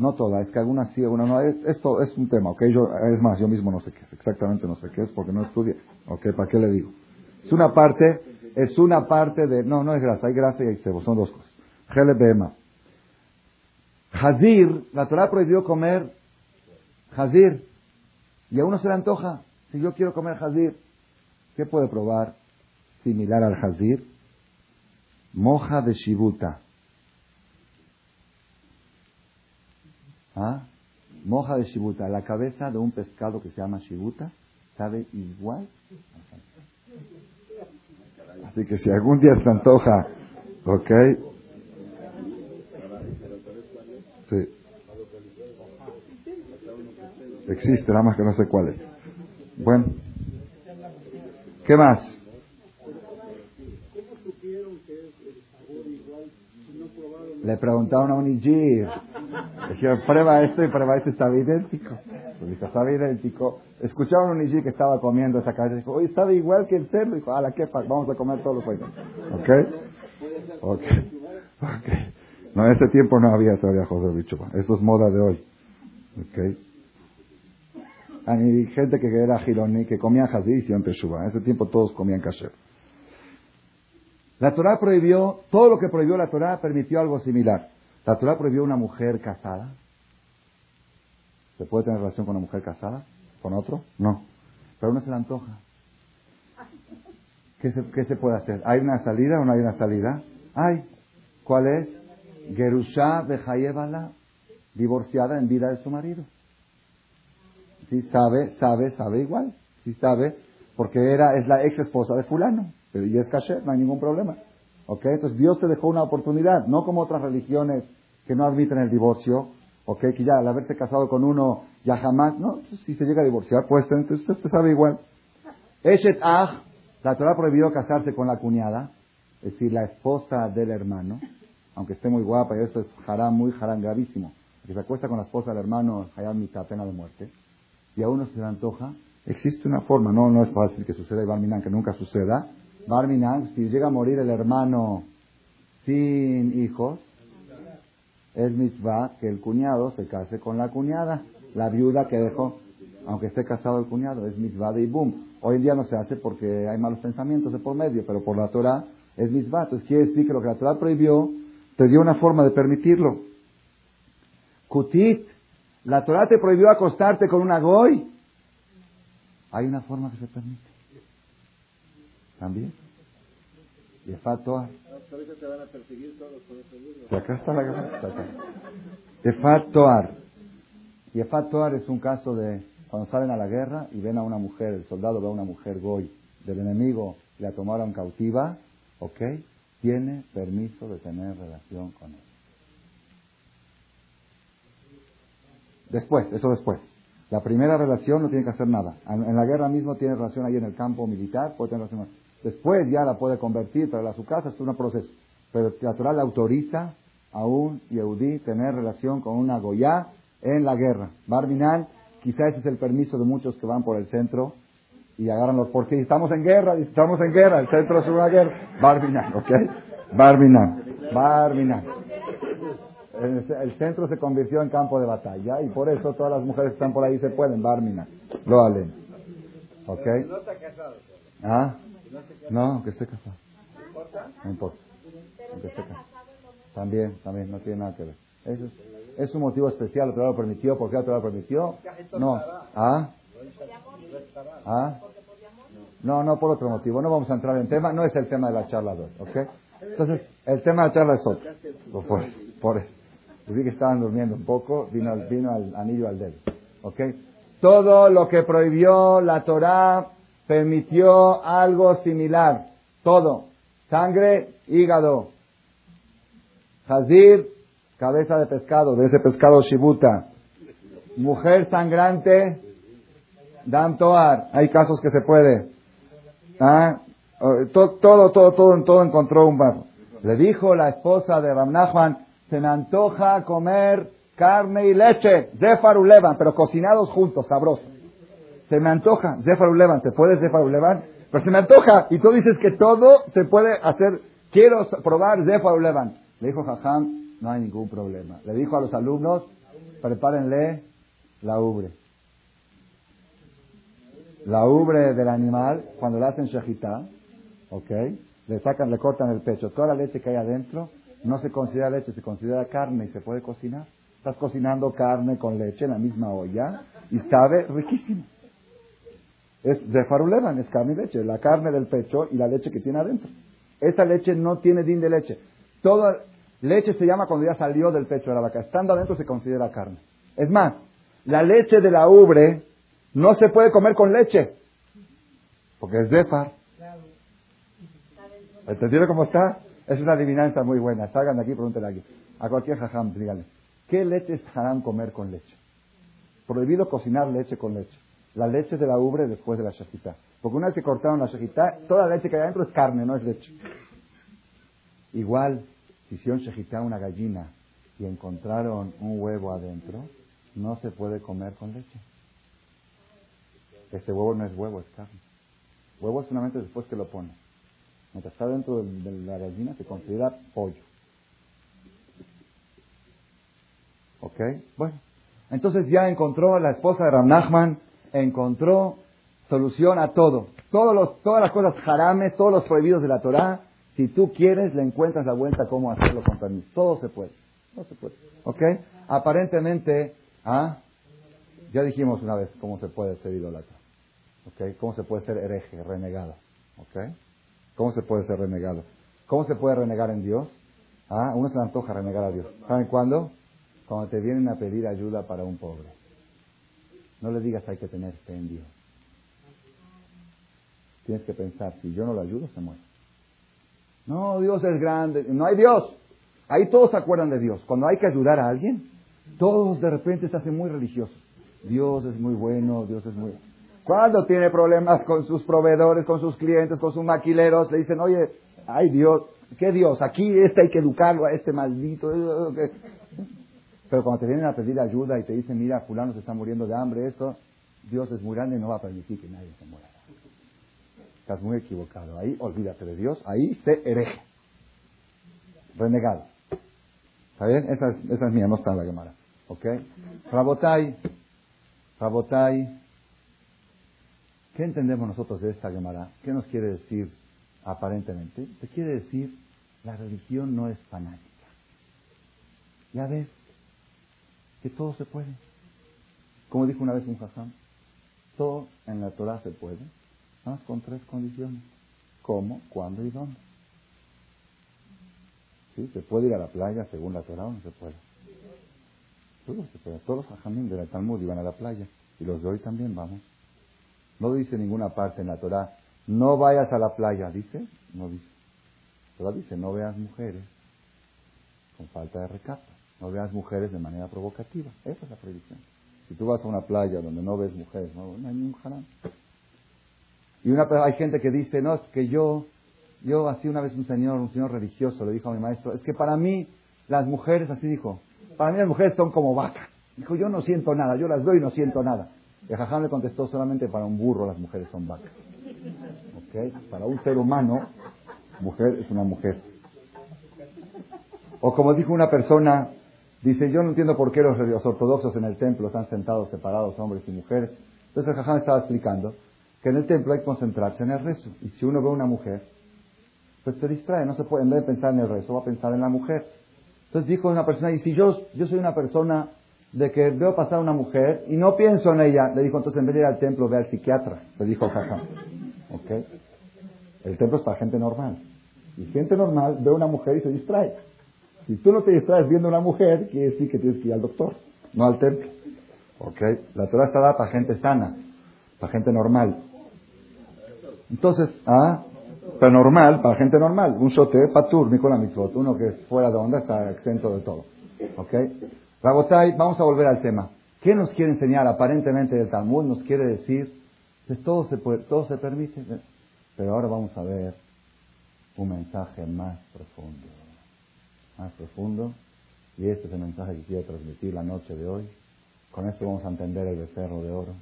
No toda, es que algunas sí, algunas no. esto es un tema, ¿ok? Yo, es más, yo mismo no sé qué es, exactamente no sé qué es porque no estudié. ¿Ok? ¿Para qué le digo? Es una parte, es una parte de... No, no es grasa, hay grasa y hay cebo, son dos cosas. Bema. Hazir, la Torah prohibió comer hazir. Y a uno se le antoja. Si yo quiero comer hazir, ¿qué puede probar similar al hazir? Moja de shibuta. ¿Ah? Moja de shibuta, la cabeza de un pescado que se llama shibuta, sabe igual. Así que si algún día se antoja, ¿ok? Sí. Existe, nada más que no sé cuál es. Bueno. ¿Qué más? Le preguntaron a un Ijir. Dijeron, prueba esto y prueba esto, estaba idéntico. Pues dijo, estaba idéntico. Escucharon un Ijir que estaba comiendo esa cabeza. Dijo, oye, estaba igual que el cerdo. Dijo, a la que vamos a comer todos los juegos. ¿Ok? Ok. Ok. No, en ese tiempo no había todavía José Bichuba. Eso es moda de hoy. ¿Ok? Hay gente que era gironí, que comía jazí y hicieron teshuva. En ese tiempo todos comían kasher. La Torah prohibió, todo lo que prohibió la Torah permitió algo similar. La prohibió una mujer casada. ¿Se puede tener relación con una mujer casada? ¿Con otro? No. Pero uno se le antoja. ¿Qué se, qué se puede hacer? ¿Hay una salida o no hay una salida? Hay. ¿Cuál es? Gerusha Bejayebala, divorciada en vida de su marido. Sí sabe, sabe, sabe igual. Sí sabe, porque era, es la ex esposa de fulano. Pero es kasher, no hay ningún problema. ¿Ok? Entonces Dios te dejó una oportunidad, no como otras religiones que no admiten el divorcio, ¿ok? Que ya al haberse casado con uno ya jamás, no, si se llega a divorciar, pues entonces usted sabe igual. Eshet Ah, la Torah prohibió casarse con la cuñada, es decir, la esposa del hermano, aunque esté muy guapa, y eso es harán muy harán gravísimo. Que se acuesta con la esposa del hermano, hayam mitad, pena de muerte, y a uno se le antoja, existe una forma, no, no es fácil que suceda y que nunca suceda, Barminan, si llega a morir el hermano sin hijos, es mitzvah que el cuñado se case con la cuñada, la viuda que dejó, aunque esté casado el cuñado, es mitzvah de Ibum. Hoy en día no se hace porque hay malos pensamientos de por medio, pero por la Torah es mitzvah. Entonces quiere decir que lo que la Torah prohibió, te dio una forma de permitirlo. Kutit, la Torah te prohibió acostarte con una goy. Hay una forma que se permite. También. Y Toar. te van a perseguir todos por ese acá está la acá. Efat Toar. Y Efat Toar es un caso de cuando salen a la guerra y ven a una mujer, el soldado ve a una mujer goy del enemigo la tomaron cautiva, ¿ok? Tiene permiso de tener relación con él. Después, eso después. La primera relación no tiene que hacer nada. En la guerra mismo tiene relación ahí en el campo militar, puede tener relación. Después ya la puede convertir, para a su casa, es un proceso. Pero la Torah le autoriza a un Yehudí tener relación con una Goya en la guerra. Barminan, quizás ese es el permiso de muchos que van por el centro y agarran los porque estamos en guerra, estamos en guerra, el centro es una guerra. Barminan, ¿ok? Barminan, Barminan. El, centro se convirtió en campo de batalla y por eso todas las mujeres que están por ahí se pueden, Barminan. Lo halen. ¿Ok? ¿Ah? No, que esté casado. No importa. También, también, no tiene nada que ver. Eso es, es un motivo especial, otro lo permitió, ¿por qué otro lo permitió? No. ¿Ah? ¿Ah? No, no por otro motivo. No vamos a entrar en tema. No es el tema de la charla de hoy. ¿Ok? Entonces, el tema de la charla es otro. Por, por eso. Vi que estaban durmiendo un poco. Vino, vino al anillo al dedo. ¿Ok? Todo lo que prohibió la Torah permitió algo similar. Todo. Sangre, hígado. Hazir, cabeza de pescado, de ese pescado shibuta. Mujer sangrante, dam toar. Hay casos que se puede. ¿Ah? Todo, todo, todo, todo, todo encontró un barro. Le dijo la esposa de Ramnachman, se me antoja comer carne y leche, Zefar Ulevan, pero cocinados juntos, sabrosos. Se me antoja, Zefar Ulevan, ¿se puede Zefar Ulevan? Pero se me antoja, y tú dices que todo se puede hacer, quiero probar Zefar Ulevan. Le dijo Jajam, no hay ningún problema. Le dijo a los alumnos, prepárenle la ubre. La ubre del animal, cuando le hacen shejitá, ¿ok? Le sacan, le cortan el pecho. Toda la leche que hay adentro no se considera leche, se considera carne y se puede cocinar. Estás cocinando carne con leche en la misma olla y sabe riquísimo. Es de farulevan, es carne y leche, la carne del pecho y la leche que tiene adentro. Esa leche no tiene din de leche. Toda leche se llama cuando ya salió del pecho de la vaca. Estando adentro se considera carne. Es más, la leche de la ubre no se puede comer con leche. Porque es zefar. ¿Entendieron cómo está? Es una adivinanza muy buena. Salgan de aquí, pregúntenle aquí. A cualquier jajam, díganle. ¿Qué leche es haram comer con leche? Prohibido cocinar leche con leche. La leche de la ubre después de la shejitá. Porque una vez que cortaron la shejitá, toda la leche que hay adentro es carne, no es leche. Igual, si hicieron shejitá una gallina y encontraron un huevo adentro, no se puede comer con leche. Este huevo no es huevo, es carne. Huevo es solamente después que lo pones. Mientras está dentro de la gallina se considera pollo. ¿Ok? Bueno, entonces ya encontró la esposa de Ram encontró solución a todo. Todos los, todas las cosas jarames, todos los prohibidos de la Torah, si tú quieres, le encuentras la vuelta cómo hacerlo con permiso. Todo se puede. Todo se puede. ¿Ok? Aparentemente, ¿ah? ya dijimos una vez cómo se puede ser idólatra. ¿Ok? Cómo se puede ser hereje, renegado. ¿Ok? ¿Cómo se puede ser renegado? ¿Cómo se puede renegar en Dios? ¿Ah? Uno se le antoja renegar a Dios. ¿Saben cuándo? Cuando te vienen a pedir ayuda para un pobre. No le digas hay que tener fe en Dios. Tienes que pensar, si yo no lo ayudo, se muere. No, Dios es grande. No hay Dios. Ahí todos se acuerdan de Dios. Cuando hay que ayudar a alguien, todos de repente se hacen muy religiosos. Dios es muy bueno, Dios es muy... Cuando tiene problemas con sus proveedores, con sus clientes, con sus maquileros, le dicen, oye, ay Dios, ¿qué Dios? Aquí este hay que educarlo a este maldito. Pero cuando te vienen a pedir ayuda y te dicen, mira, fulano se está muriendo de hambre, esto, Dios es muy grande y no va a permitir que nadie se muera. Estás muy equivocado. Ahí olvídate de Dios, ahí esté hereje. Renegado. ¿Está bien? Esa es, esa es mía, no está en la cámara. ¿Ok? Rabotai. Rabotai. ¿Qué entendemos nosotros de esta Gemara? ¿Qué nos quiere decir aparentemente? Te quiere decir, la religión no es fanática. Ya ves, que todo se puede. Como dijo una vez un jajam, todo en la Torah se puede, más con tres condiciones. ¿Cómo, cuándo y dónde? ¿Sí? ¿Se puede ir a la playa según la Torah o no se puede? Todos los jajamín de la Talmud iban a la playa. Y los de hoy también vamos. No dice ninguna parte en la Torah, no vayas a la playa. ¿Dice? No dice. Torah dice, no veas mujeres con falta de recato. No veas mujeres de manera provocativa. Esa es la prohibición. Si tú vas a una playa donde no ves mujeres, no, hay ningún haram. Y una, hay gente que dice, no, es que yo, yo así una vez un señor, un señor religioso le dijo a mi maestro, es que para mí las mujeres, así dijo, para mí las mujeres son como vacas. Dijo, yo no siento nada, yo las veo y no siento nada. El jajam le contestó, solamente para un burro las mujeres son vacas. ¿Okay? Para un ser humano, mujer es una mujer. O como dijo una persona, Dice, yo no entiendo por qué los, ortodoxos en el templo están sentados separados, hombres y mujeres. Entonces el jajam estaba explicando que en el templo hay que concentrarse en el rezo. Y si uno ve a una mujer, pues se distrae, no se puede, en vez de pensar en el rezo, va a pensar en la mujer. Entonces dijo una persona, y si yo, yo soy una persona de que veo pasar una mujer y no pienso en ella. Le dijo, entonces en vez de ir al templo, ve al psiquiatra. Le dijo jaja. ¿Ok? El templo es para gente normal. Y gente normal ve a una mujer y se distrae. Si tú no te distraes viendo a una mujer, quiere decir que tienes que ir al doctor, no al templo. ¿Ok? La Torah está dada para gente sana, para gente normal. Entonces, ¿ah? Para normal, para gente normal. Un shote, patur, Nicola Mitzvot. Uno que es fuera de onda está exento de todo. ¿Ok? Rabotai, vamos a volver al tema. ¿Qué nos quiere enseñar aparentemente el Talmud? Nos quiere decir, pues todo se, puede, todo se permite. Pero ahora vamos a ver un mensaje más profundo. Más profundo. Y este es el mensaje que quiero transmitir la noche de hoy. Con esto vamos a entender el becerro de oro.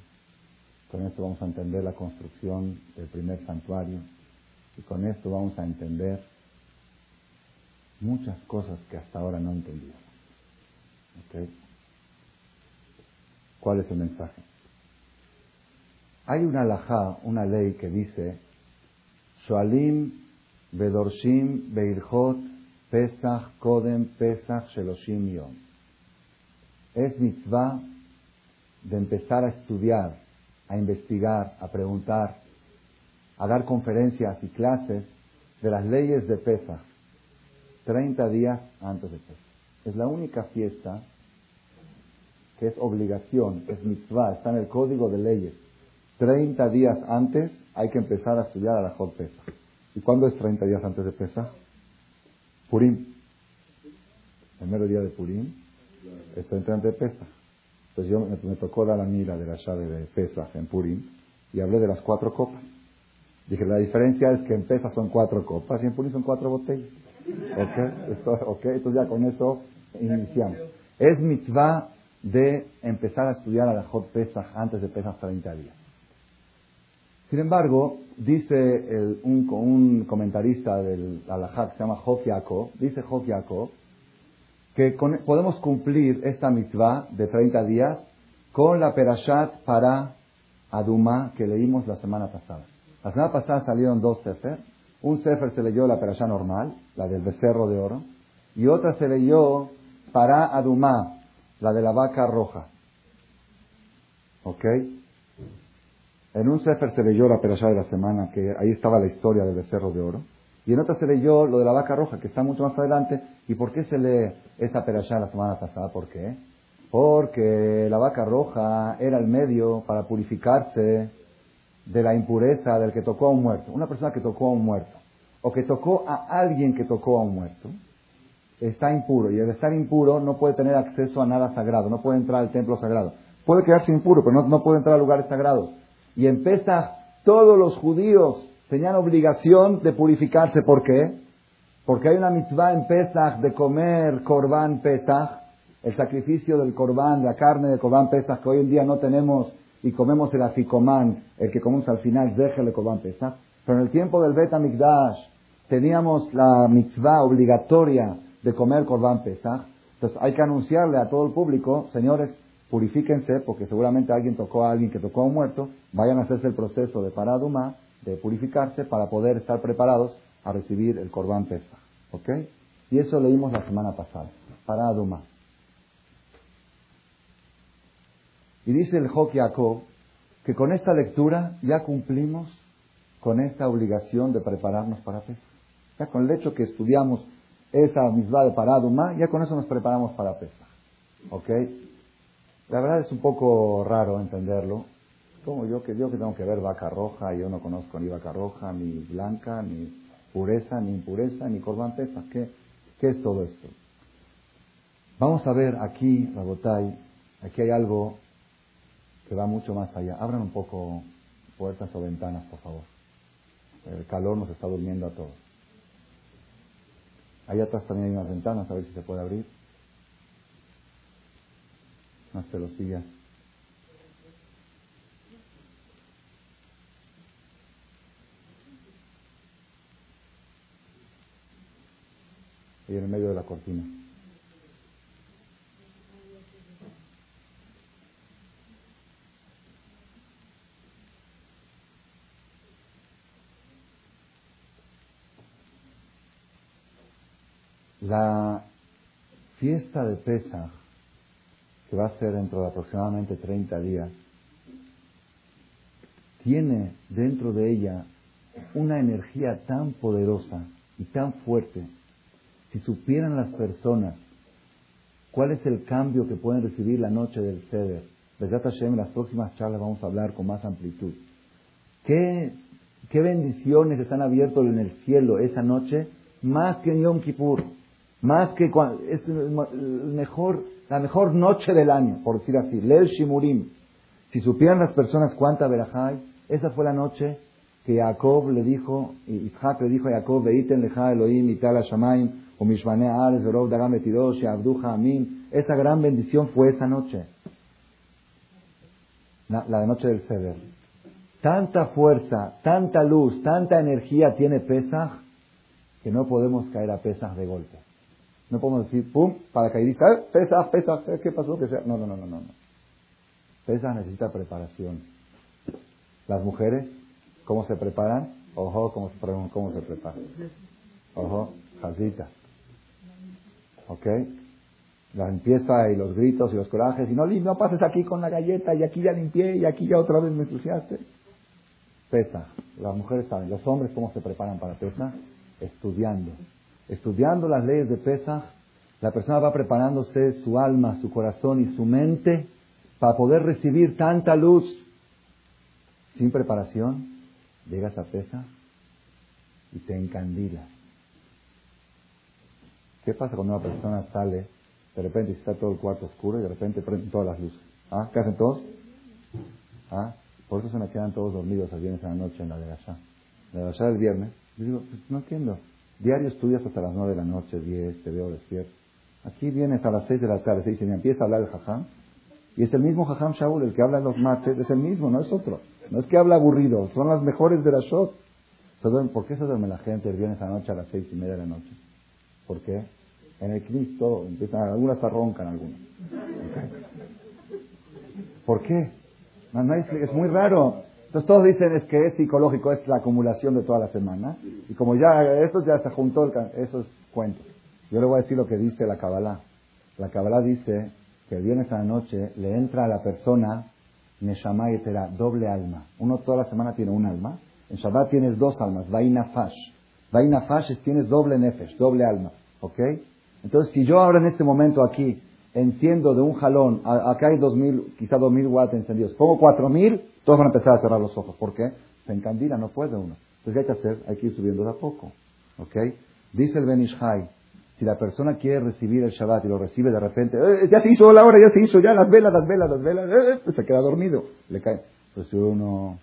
Con esto vamos a entender la construcción del primer santuario. Y con esto vamos a entender muchas cosas que hasta ahora no entendíamos. ¿Cuál es el mensaje? Hay una alajá, una ley que dice, Shoalim Bedorshim Beirhot Pesach Kodem Pesach Sheloshim Yom. Es mitzvah de empezar a estudiar, a investigar, a preguntar, a dar conferencias y clases de las leyes de Pesach 30 días antes de Pesach. Es la única fiesta que es obligación, es mitzvah, está en el código de leyes. 30 días antes hay que empezar a estudiar a la Pesach. ¿Y cuándo es 30 días antes de Pesach? Purim. El mero día de Purim es 30 antes de Pesach. Entonces yo me, tocó dar la mira de la llave de Pesach en Purim y hablé de las cuatro copas. Dije, la diferencia es que en Pesach son cuatro copas y en Purim son cuatro botellas. ¿Ok? ok, entonces ya con eso iniciamos. Es mitzvah de empezar a estudiar a la Jod Pesach antes de Pesach 30 días. Sin embargo, dice un, comentarista del Alajá que se llama Jof dice Jof que podemos cumplir esta mitzvah de 30 días con la Perashat para Aduma que leímos la semana pasada. La semana pasada salieron dos sefer. Un sefer se leyó la Perashat normal, la del becerro de oro, y otra se leyó para Adumá, la de la vaca roja. ¿Ok? En un Sefer se leyó la perashá de la semana, que ahí estaba la historia del becerro de oro. Y en otra se leyó lo de la vaca roja, que está mucho más adelante. ¿Y por qué se lee esa perashá la semana pasada? ¿Por qué? Porque la vaca roja era el medio para purificarse de la impureza del que tocó a un muerto. Una persona que tocó a un muerto. O que tocó a alguien que tocó a un muerto está impuro y al estar impuro no puede tener acceso a nada sagrado, no puede entrar al templo sagrado. Puede quedarse impuro, pero no, puede entrar a lugares sagrados. Y en Pesach todos los judíos tenían obligación de purificarse. ¿Por qué? Porque hay una mitzvah en Pesach de comer Corban Pesach, el sacrificio del Corban, la carne de Corban Pesach que hoy en día no tenemos y comemos el aficomán, el que comemos al final, déjele Corban Pesach. Pero en el tiempo del Bet HaMikdash teníamos la mitzvah obligatoria de comer Corban Pesach. Entonces hay que anunciarle a todo el público, señores, purifíquense, porque seguramente alguien tocó a alguien que tocó a un muerto, vayan a hacerse el proceso de paraduma, de purificarse, para poder estar preparados a recibir el Corban Pesach. ¿Ok? Y eso leímos la semana pasada, paraduma. Y dice el Jokiako que con esta lectura ya cumplimos con esta obligación de prepararnos para Pesach. Ya con el hecho que estudiamos esa misma de Paraduma, ya con eso nos preparamos para Pesach. ¿Ok? La verdad es un poco raro entenderlo. Como yo que yo que tengo que ver vaca roja, yo no conozco ni vaca roja, ni blanca, ni pureza, ni impureza, ni corban Pesach. ¿Qué, ¿Qué es todo esto? Vamos a ver aquí, Rabotai, aquí hay algo que va mucho más allá. Abran un poco puertas o ventanas, por favor. El calor nos está durmiendo a todos. Allá atrás también hay unas ventanas, a ver si se puede abrir. Unas pelosillas. Ahí en el medio de la cortina. La fiesta de Pesach que va a ser dentro de aproximadamente 30 días, tiene dentro de ella una energía tan poderosa y tan fuerte. Si supieran las personas cuál es el cambio que pueden recibir la noche del Seder, Besat Hashem, en las próximas charlas vamos a hablar con más amplitud. ¿Qué, qué bendiciones están abiertos en el cielo esa noche? Más que en Yom Kippur. Más que es el mejor, la mejor noche del año, por decir así. Lel Shimurim. Si supieran las personas cuánta verajay, esa fue la noche que Jacob le dijo, Isaac le dijo a Jacob, Veiten leja Elohim itala shamaim, o mishmane ares, verov dagam etirosh, abduja amin. Esa gran bendición fue esa noche. La, noche del Seder. Tanta fuerza, tanta luz, tanta energía tiene Pesach que no podemos caer a Pesach de golpe. No podemos decir, pum, paracaidista, eh, Pesach, Pesach, eh, ¿qué pasó? Que sea. No, no, no, no, no. Pesach necesita preparación. Las mujeres, ¿cómo se preparan? Ojo, ¿cómo se, cómo se preparan? Ojo, jazita. ¿Ok? La limpieza y los gritos y los corajes. Y no, no pases aquí con la galleta y aquí ya limpié y aquí ya otra vez me ensuciaste. Pesa. Las mujeres saben. Los hombres, ¿cómo se preparan para pesa? Estudiando. Estudiando las leyes de pesa, la persona va preparándose su alma, su corazón y su mente para poder recibir tanta luz sin preparación, llegas a pesa y te encandila. ¿Qué pasa cuando una persona sale, de repente está todo el cuarto oscuro y de repente prenden todas las luces? ¿Ah? ¿Qué hacen todos? ¿Ah? Por eso se me quedan todos dormidos el viernes a la noche en la de allá. La de allá del viernes. Yo digo, pues no entiendo. Diario estudias hasta las nueve de la noche, diez, te veo despierto. Aquí vienes a las seis de la tarde, se dice, me empieza a hablar el jajam. Y es el mismo jajam Shaul, el que habla en los mates, es el mismo, no es otro. No es que habla aburrido, son las mejores de la shot. ¿Por qué se duerme la gente el viernes a la noche a las seis y media de la noche? ¿Por qué? En el Cristo empiezan, algunas arroncan algunas. ¿Por qué? es muy raro. Entonces todos dicen es que es psicológico, es la acumulación de toda la semana. Y como ya esto ya se juntó, eso es cuento. Yo le voy a decir lo que dice la Kabbalah. La Kabbalah dice que el viernes a la noche le entra a la persona Neshama y doble alma. Uno toda la semana tiene un alma. En Shabbat tienes dos almas, Vaina Fash. Vaina Fash es tienes doble nefesh, doble alma. ¿Ok? Entonces, si yo ahora en este momento aquí enciendo de un jalón, acá hay dos mil, quizá dos mil watts encendidos, pongo cuatro mil, todos van a empezar a cerrar los ojos. ¿Por qué? Se encandila, no puede uno. Entonces, ¿qué hay que hacer? Hay que ir subiendo de a poco. ¿Ok? Dice el Benishai, si la persona quiere recibir el Shabbat y lo recibe de repente, eh, ya se hizo la hora, ya se hizo, ya las velas, las velas, las velas, eh, eh", se queda dormido, le cae. Pues si uno,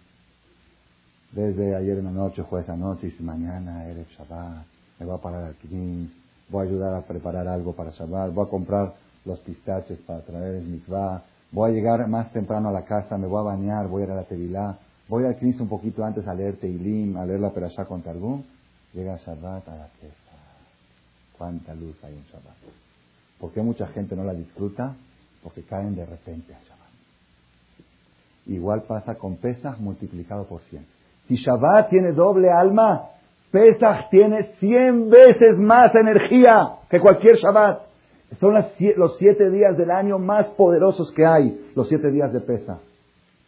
desde ayer en la noche, jueves anoche, y si mañana eres Shabbat, me voy a parar aquí, voy a ayudar a preparar algo para Shabbat, voy a comprar los pistaches para traer el mitzvah, voy a llegar más temprano a la casa, me voy a bañar, voy a ir a la tevilá, voy al Cristo un poquito antes a leer Teilim, a leer la Perashá con Targum, llega Shabbat a la fiesta. Cuánta luz hay en Shabbat. ¿Por qué mucha gente no la disfruta? Porque caen de repente a Shabbat. Igual pasa con Pesach multiplicado por 100. Si Shabbat tiene doble alma, Pesach tiene 100 veces más energía que cualquier Shabbat. Son los siete días del año más poderosos que hay, los siete días de Pesach.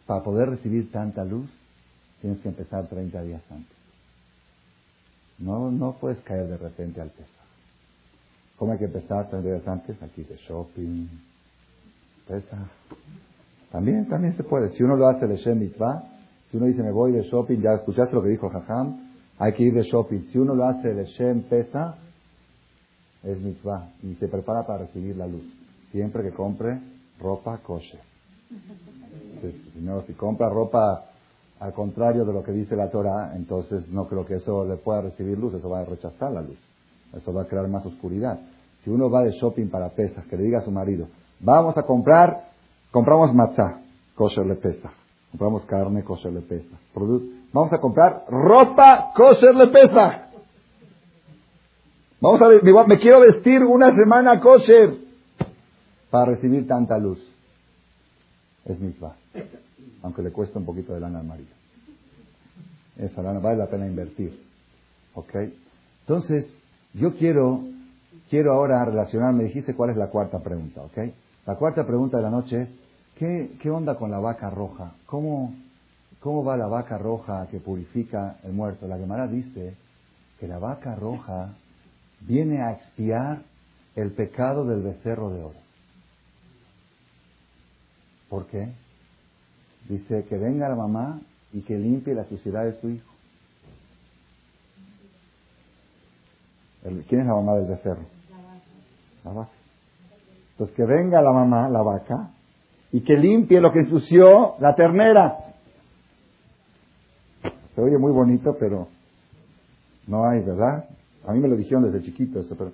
Para poder recibir tanta luz, tienes que empezar 30 días antes. No, no puedes caer de repente al Pesach. ¿Cómo hay que empezar tres días antes? Aquí de shopping. Pesa. También, también se puede. Si uno lo hace de Shem Mitzvah, si uno dice me voy de shopping, ya escuchaste lo que dijo Jajam, hay que ir de shopping. Si uno lo hace de Shem Pesa, es Mitzvah y se prepara para recibir la luz. Siempre que compre ropa kosher. Si, no, si compra ropa al contrario de lo que dice la Torah, entonces no creo que eso le pueda recibir luz, eso va a rechazar la luz. Eso va a crear más oscuridad. Si uno va de shopping para pesas, que le diga a su marido, vamos a comprar, compramos matzah, kosher le pesa. Compramos carne, kosher le pesa. Vamos a comprar ropa, kosher le pesa. Vamos a ver, me quiero vestir una semana kosher para recibir tanta luz. Es mitzvah. Aunque le cuesta un poquito de lana al marido. Esa lana vale la pena invertir. ¿Ok? Entonces, yo quiero, quiero ahora relacionarme, dijiste cuál es la cuarta pregunta, ¿ok? La cuarta pregunta de la noche es, ¿qué, qué onda con la vaca roja? ¿Cómo, ¿Cómo va la vaca roja que purifica el muerto? La Gemara dice que la vaca roja viene a expiar el pecado del becerro de oro. ¿Por qué? Dice que venga la mamá y que limpie la suciedad de su hijo. ¿Quién es la mamá del becerro? La vaca. Entonces que venga la mamá, la vaca, y que limpie lo que ensució la ternera. Se oye muy bonito, pero no hay, ¿verdad? A mí me lo dijeron desde chiquito eso, pero...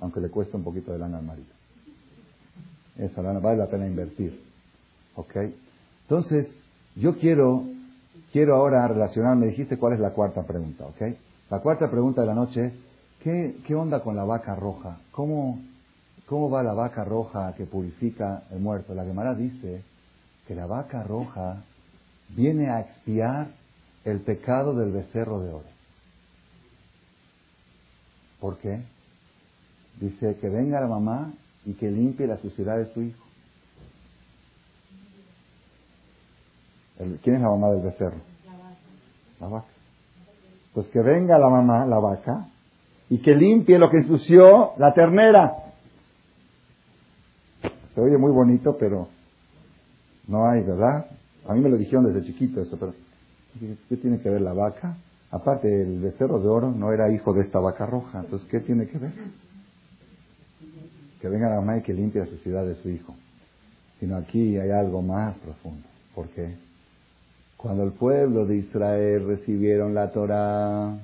aunque le cuesta un poquito de lana al marido. Esa lana vale la pena invertir. ¿Ok? Entonces, yo quiero, quiero ahora relacionarme, dijiste cuál es la cuarta pregunta, ¿ok? La cuarta pregunta de la noche es, ¿qué, qué onda con la vaca roja? ¿Cómo, ¿Cómo va la vaca roja que purifica el muerto? La Gemara dice que la vaca roja viene a expiar el pecado del becerro de oro. ¿Por qué? Dice que venga la mamá y que limpie la suciedad de su hijo. ¿Quién es la mamá del becerro? La vaca. Pues que venga la mamá, la vaca, y que limpie lo que ensució la ternera. Se oye muy bonito, pero no hay, ¿verdad? A mí me lo dijeron desde chiquito esto, pero ¿qué tiene que ver la vaca? Aparte, el becerro de oro no era hijo de esta vaca roja, entonces ¿qué tiene que ver? que venga la mamá y que limpie la suciedad de su hijo. Sino aquí hay algo más profundo. ¿Por qué? Cuando el pueblo de Israel recibieron la Torah,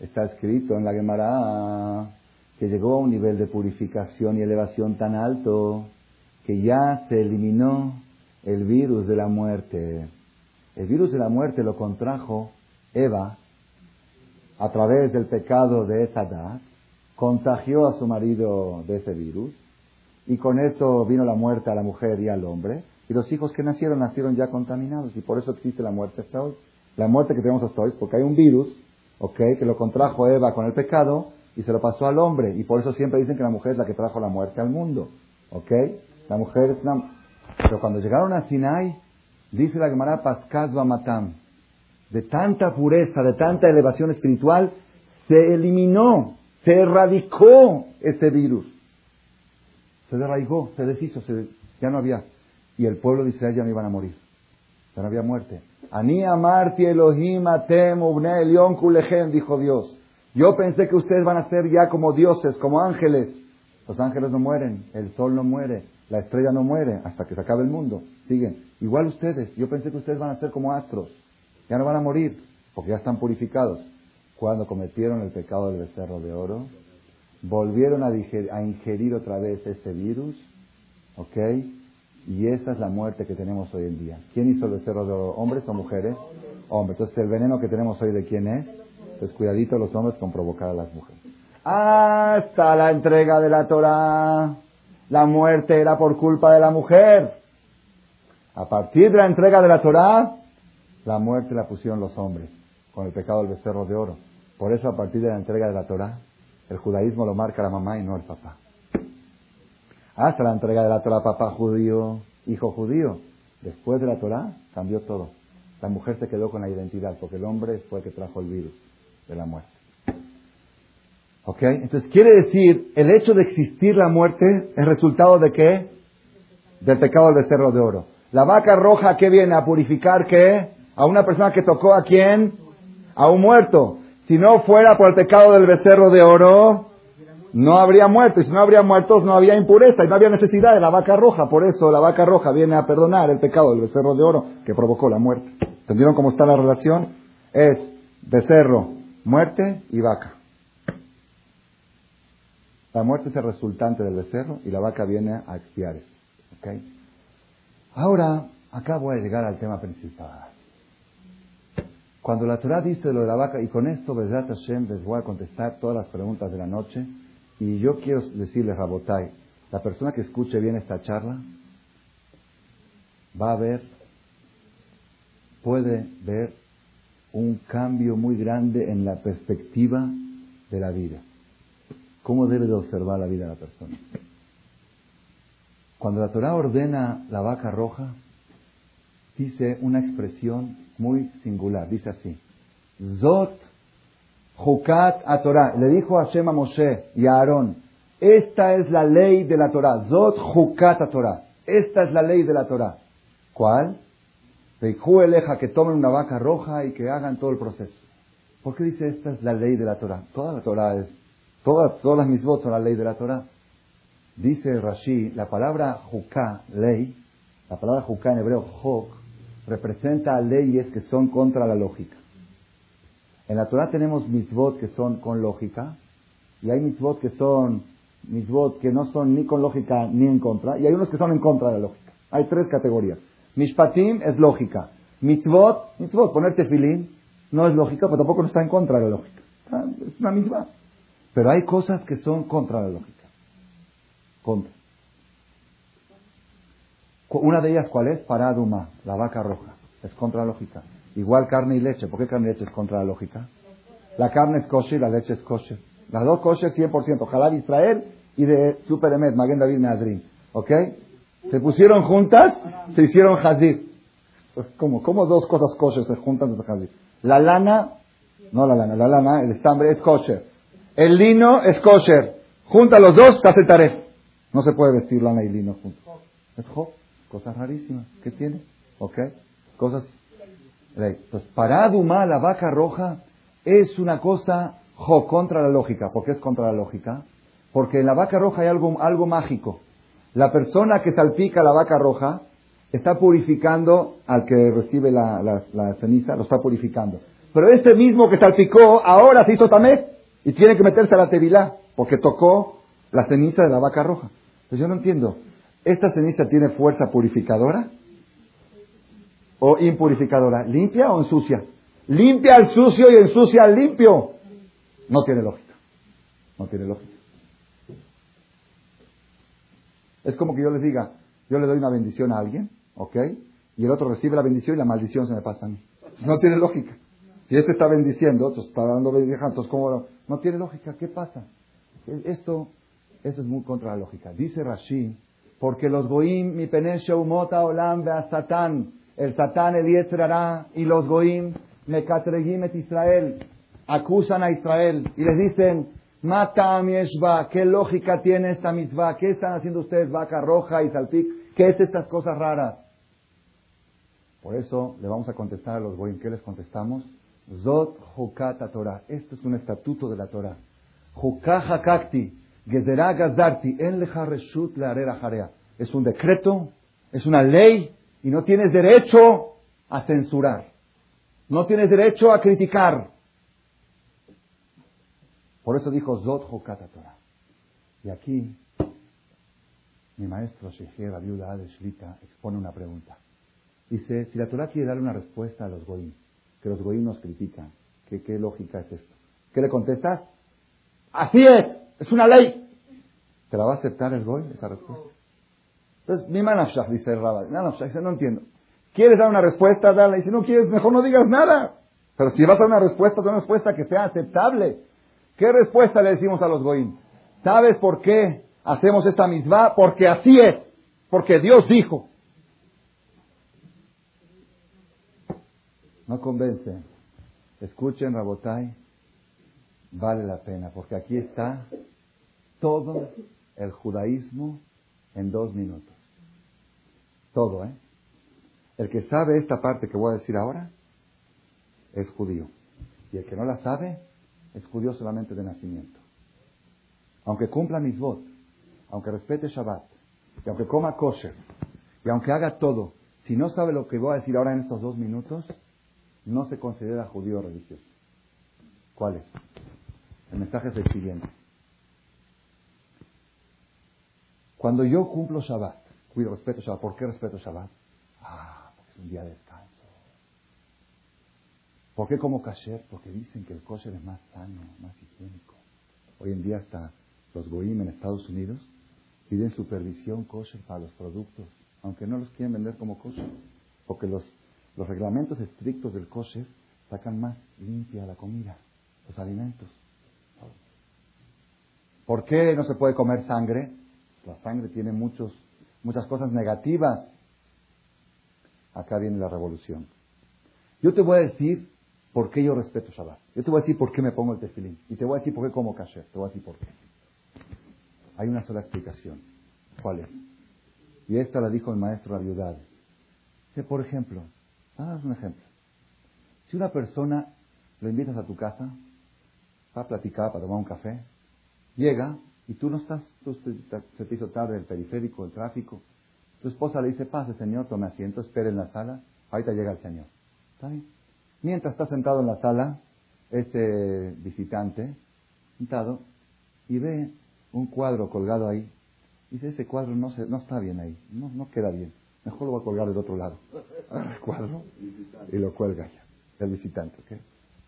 está escrito en la Gemara que llegó a un nivel de purificación y elevación tan alto que ya se eliminó el virus de la muerte. El virus de la muerte lo contrajo Eva a través del pecado de Esadat contagió a su marido de ese virus y con eso vino la muerte a la mujer y al hombre y los hijos que nacieron nacieron ya contaminados y por eso existe la muerte hasta hoy. La muerte que tenemos hasta hoy es porque hay un virus, ¿ok? Que lo contrajo Eva con el pecado y se lo pasó al hombre y por eso siempre dicen que la mujer es la que trajo la muerte al mundo, ¿ok? La mujer es una... Pero cuando llegaron a Sinai, dice la Gemara Pascaz Matam, de tanta pureza, de tanta elevación espiritual, se eliminó se erradicó ese virus. Se derraigó, se deshizo, ya no había. Y el pueblo de Israel ya no iban a morir. Ya no había muerte. Ani amarti Elohim atem kulechem, dijo Dios. Yo pensé que ustedes van a ser ya como dioses, como ángeles. Los ángeles no mueren, el sol no muere, la estrella no muere hasta que se acabe el mundo. Siguen. Igual ustedes. Yo pensé que ustedes van a ser como astros. Ya no van a morir, porque ya están purificados cuando cometieron el pecado del becerro de oro, volvieron a, ingerir otra vez ese virus, ¿ok? Y esa es la muerte que tenemos hoy en día. ¿Quién hizo el becerro de oro? ¿Hombres o mujeres? Hombres. Entonces, ¿el veneno que tenemos hoy de quién es? Pues cuidadito los hombres con provocar a las mujeres. Hasta la entrega de la Torah, la muerte era por culpa de la mujer. A partir de la entrega de la Torah, la muerte la pusieron los hombres con el pecado del becerro de oro. Por eso a partir de la entrega de la Torah, el judaísmo lo marca la mamá y no el papá. Hasta la entrega de la Torah, papá judío, hijo judío. Después de la Torah cambió todo. La mujer se quedó con la identidad, porque el hombre fue el que trajo el virus de la muerte. ¿Ok? Entonces quiere decir, el hecho de existir la muerte es resultado de qué? Del pecado del becerro de oro. La vaca roja, ¿qué viene? A purificar qué? A una persona que tocó a quién? A un muerto. Si no fuera por el pecado del becerro de oro, no habría muerto. Y si no habría muertos, no había impureza y no había necesidad de la vaca roja. Por eso la vaca roja viene a perdonar el pecado del becerro de oro que provocó la muerte. ¿Entendieron cómo está la relación? Es becerro, muerte y vaca. La muerte es el resultante del becerro y la vaca viene a expiar eso. Ahora, acá voy a llegar al tema principal. Cuando la Torah dice lo de la vaca, y con esto, Besat Hashem, les voy a contestar todas las preguntas de la noche, y yo quiero decirles, Rabotai, la persona que escuche bien esta charla va a ver, puede ver un cambio muy grande en la perspectiva de la vida. ¿Cómo debe de observar la vida de la persona? Cuando la Torah ordena la vaca roja, dice una expresión muy singular. Dice así: Zot Jukat a Torah. Le dijo a Shema Moshe y a Aarón: Esta es la ley de la Torah. Zot Jukat a Torah. Esta es la ley de la Torah. ¿Cuál? eleja que tomen una vaca roja y que hagan todo el proceso. ¿Por qué dice esta es la ley de la Torah? Toda la Torah es, todas, todas las misbot son la ley de la Torah. Dice Rashi, la palabra juká, ley, la palabra juká en hebreo, jok, representa leyes que son contra la lógica. En la Torah tenemos mitzvot que son con lógica, y hay mitzvot que son mitzvot que no son ni con lógica ni en contra, y hay unos que son en contra de la lógica. Hay tres categorías. Mishpatim es lógica. Mitzvot, mitzvot, ponerte filín, no es lógica, pero tampoco no está en contra de la lógica. Es una misma. Pero hay cosas que son contra la lógica. Contra. Una de ellas, ¿cuál es? Paraduma, la vaca roja. Es contra la lógica. Igual carne y leche. ¿Por qué carne y leche es contra la lógica? La carne es kosher y la leche es kosher. Las dos kosher 100%. Jalal Israel y de Super Emet, Maguen David Meadrin. ¿Ok? Se pusieron juntas, se hicieron hazir. Pues, ¿cómo? ¿Cómo dos cosas kosher se juntan de hazir? La lana, no la lana, la lana, el estambre es kosher. El lino es kosher. Junta los dos, se taref. No se puede vestir lana y lino juntos. Es jo, cosas rarísimas. ¿Qué tiene? ¿Ok? Cosas. Pues para Aduma, la vaca roja, es una cosa jo, contra la lógica. ¿Por qué es contra la lógica? Porque en la vaca roja hay algo, algo mágico. La persona que salpica la vaca roja está purificando al que recibe la, ceniza, lo está purificando. Pero este mismo que salpicó ahora se hizo tamet y tiene que meterse a la tevilá porque tocó la ceniza de la vaca roja. Entonces yo no entiendo, ¿esta ceniza tiene fuerza purificadora o impurificadora? ¿Limpia o ensucia? Limpia al sucio y ensucia al limpio. No tiene lógica. No tiene lógica. Es como que yo les diga, yo le doy una bendición a alguien, ¿ok? Y el otro recibe la bendición y la maldición se me pasa a mí. No tiene lógica. Si este está bendiciendo, otro está dando bendición, entonces ¿cómo? No tiene lógica. ¿Qué pasa? Esto, esto es muy contra la lógica. Dice Rashi, porque los goim, mi penesha umota olam a satán, el satán elietrará y los goim, me catregim Israel, acusan a Israel y les dicen, Mata Yeshba, ¿qué lógica tiene esta mitzvah? ¿Qué están haciendo ustedes, vaca roja y salpic? ¿Qué es estas cosas raras? Por eso le vamos a contestar a los goyim. ¿Qué les contestamos? Zot Hukata Torah. Esto es un estatuto de la Torah. Hukaha Kakti, Gezerá Gazarti, En Reshut Jarea. Es un decreto, es una ley, y no tienes derecho a censurar. No tienes derecho a criticar. Por eso dijo Zot Hokata Torah. Y aquí mi maestro Sheher viuda de Shlita expone una pregunta. Dice, si la Torah quiere darle una respuesta a los goyim, que los goyim nos critican, ¿qué, qué lógica es esto? ¿Qué le contestas? Así es, es una ley. ¿Te la va a aceptar el goy esa respuesta? Entonces, mi manafshah, dice el rabbi, dice, no entiendo. ¿Quieres dar una respuesta? Dale. Y si no quieres, mejor no digas nada. Pero si vas a dar una respuesta, una respuesta que sea aceptable. ¿Qué respuesta le decimos a los goim? ¿Sabes por qué hacemos esta misma? Porque así es. Porque Dios dijo. No convence. Escuchen, Rabotai. Vale la pena. Porque aquí está todo el judaísmo en dos minutos. Todo, ¿eh? El que sabe esta parte que voy a decir ahora es judío. Y el que no la sabe es judío solamente de nacimiento. Aunque cumpla mis votos, aunque respete Shabbat, y aunque coma kosher, y aunque haga todo, si no sabe lo que voy a decir ahora en estos dos minutos, no se considera judío religioso. ¿Cuál es? El mensaje es el siguiente. Cuando yo cumplo Shabbat, cuido, respeto Shabbat. ¿Por qué respeto Shabbat? Ah, porque es un día de descanso. ¿Por qué como kasher? Porque dicen que el kosher es más sano, más higiénico. Hoy en día hasta los goim en Estados Unidos piden supervisión kosher para los productos, aunque no los quieren vender como kosher, porque los, los reglamentos estrictos del kosher sacan más limpia la comida, los alimentos. ¿Por qué no se puede comer sangre? La sangre tiene muchos, muchas cosas negativas. Acá viene la revolución. Yo te voy a decir por qué yo respeto Shabbat. Yo te voy a decir por qué me pongo el tefilín. Y te voy a decir por qué como kasher. Te voy a decir por qué. Hay una sola explicación. ¿Cuál es? Y esta la dijo el maestro Aviudades. Que, por ejemplo, haz un ejemplo. Si una persona lo invitas a tu casa para platicar, para tomar un café, llega y tú no estás, tú se te hizo tarde el periférico, el tráfico. Tu esposa le dice, pase señor, tome asiento, espere en la sala, ahorita llega el señor. Mientras está sentado en la sala, este visitante, sentado, y ve un cuadro colgado ahí. Dice, ese cuadro no, se, no está bien ahí, no, no queda bien. Mejor lo voy a colgar del otro lado. Agarra el cuadro y lo cuelga ya, el visitante. ¿okay?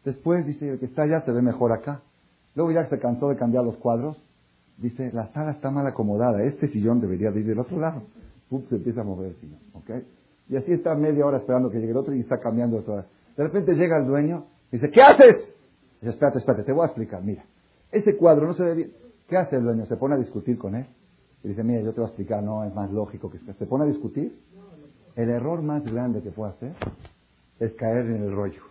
Después dice, el que está allá se ve mejor acá. Luego ya se cansó de cambiar los cuadros, dice, la sala está mal acomodada, este sillón debería ir del otro lado. se empieza a mover el sillón. ¿okay? Y así está media hora esperando que llegue el otro y está cambiando de De repente llega el dueño y dice, ¿qué haces? dice, espérate, espérate, te voy a explicar. Mira, ese cuadro no se ve bien. ¿Qué hace el dueño? ¿Se pone a discutir con él? Y dice, mira, yo te voy a explicar, no, es más lógico que se pone a discutir. El error más grande que puede hacer es caer en el rollo.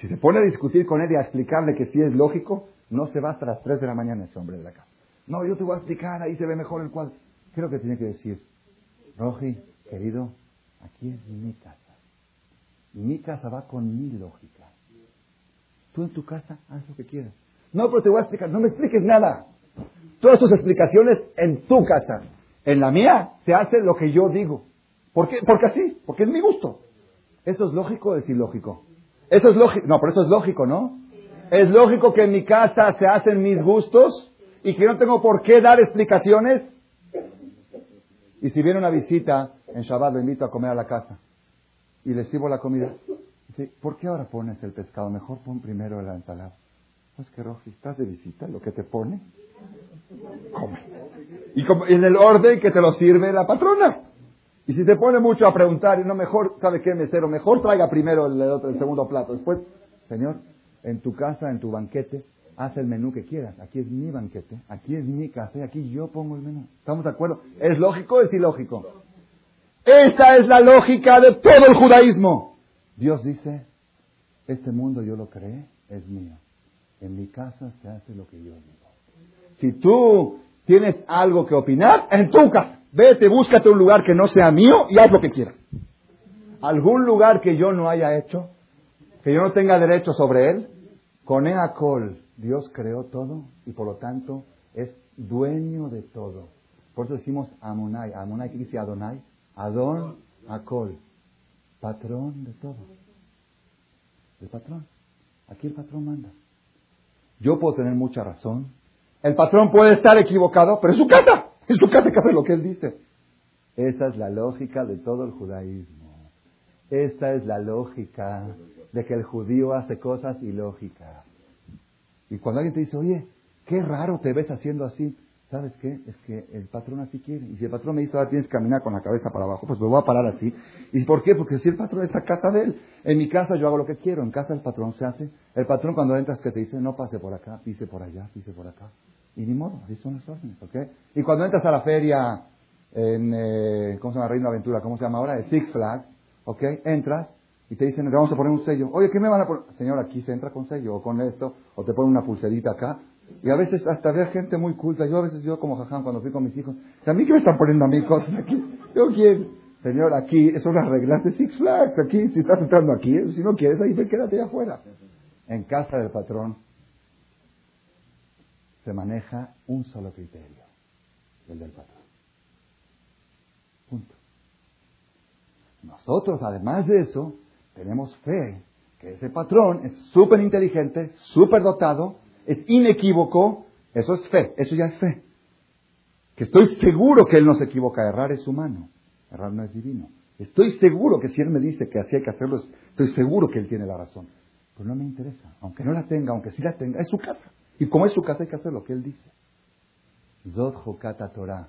Si se pone a discutir con él y a explicarle que sí es lógico, no se va hasta las 3 de la mañana ese hombre de la casa. No, yo te voy a explicar, ahí se ve mejor el cuadro. ¿Qué es lo que tiene que decir? Roji, querido, aquí es mi casa. Mi casa va con mi lógica. Tú en tu casa haz lo que quieras. No, pero te voy a explicar. No me expliques nada. Todas tus explicaciones en tu casa. En la mía se hace lo que yo digo. ¿Por qué? Porque así, porque es mi gusto. ¿Eso es lógico o es ilógico? Eso es lógico. No, pero eso es lógico, ¿no? Es lógico que en mi casa se hacen mis gustos y que no tengo por qué dar explicaciones. Y si viene una visita en Shabbat, lo invito a comer a la casa y le sirvo la comida. Dice, ¿por qué ahora pones el pescado? Mejor pon primero la ensalada. Pues que Roji, estás de visita, lo que te pone, come. Y como, en el orden que te lo sirve la patrona. Y si te pone mucho a preguntar, y no mejor, ¿sabe qué, mesero? Mejor traiga primero el, el segundo plato. Después, Señor, en tu casa, en tu banquete, haz el menú que quieras. Aquí es mi banquete, aquí es mi casa y aquí yo pongo el menú. ¿Estamos de acuerdo? ¿Es lógico o es ilógico? Esta es la lógica de todo el judaísmo. Dios dice, este mundo yo lo creé, es mío. En mi casa se hace lo que yo digo. Si tú tienes algo que opinar, en tu casa, vete, búscate un lugar que no sea mío y haz lo que quieras. Algún lugar que yo no haya hecho, que yo no tenga derecho sobre él, con Eacol, Dios creó todo y por lo tanto es dueño de todo. Por eso decimos Amonai. Amonai, ¿qué dice Adonai? Adon Acol, patrón de todo. El patrón. Aquí el patrón manda. Yo puedo tener mucha razón. El patrón puede estar equivocado, pero es su casa. Es su casa que hace lo que él dice. Esa es la lógica de todo el judaísmo. Esta es la lógica de que el judío hace cosas ilógicas. Y cuando alguien te dice, oye, qué raro te ves haciendo así, ¿sabes qué? Es que el patrón así quiere. Y si el patrón me dice, ahora tienes que caminar con la cabeza para abajo, pues me voy a parar así. ¿Y por qué? Porque si el patrón está a casa de él, en mi casa yo hago lo que quiero, en casa el patrón se hace. El patrón cuando entras que te dice, no pase por acá, pise por allá, pise por acá. Y ni modo, así son las órdenes, ¿ok? Y cuando entras a la feria en, eh, ¿cómo se llama? Reino Aventura, ¿cómo se llama ahora? El Six Flags, ¿ok? Entras y te dicen, vamos a poner un sello. Oye, ¿qué me van a poner? Señor, aquí se entra con sello, o con esto, o te ponen una pulserita acá. Y a veces hasta ve gente muy culta. Yo a veces, yo como jaján, cuando fui con mis hijos, ¿a mí qué me están poniendo a mí cosas aquí? Yo quiero. Señor, aquí son las reglas de Six Flags. Aquí, si estás entrando aquí, si no quieres, ahí quédate ahí afuera. En casa del patrón se maneja un solo criterio, el del patrón. Punto. Nosotros, además de eso, tenemos fe que ese patrón es súper inteligente, súper dotado, es inequívoco, eso es fe, eso ya es fe. Que estoy seguro que él no se equivoca, errar es humano, errar no es divino. Estoy seguro que si él me dice que así hay que hacerlo, estoy seguro que él tiene la razón. Pero no me interesa, aunque no la tenga, aunque sí la tenga, es su casa. Y como es su casa hay que hacer lo que él dice. Zod Torah.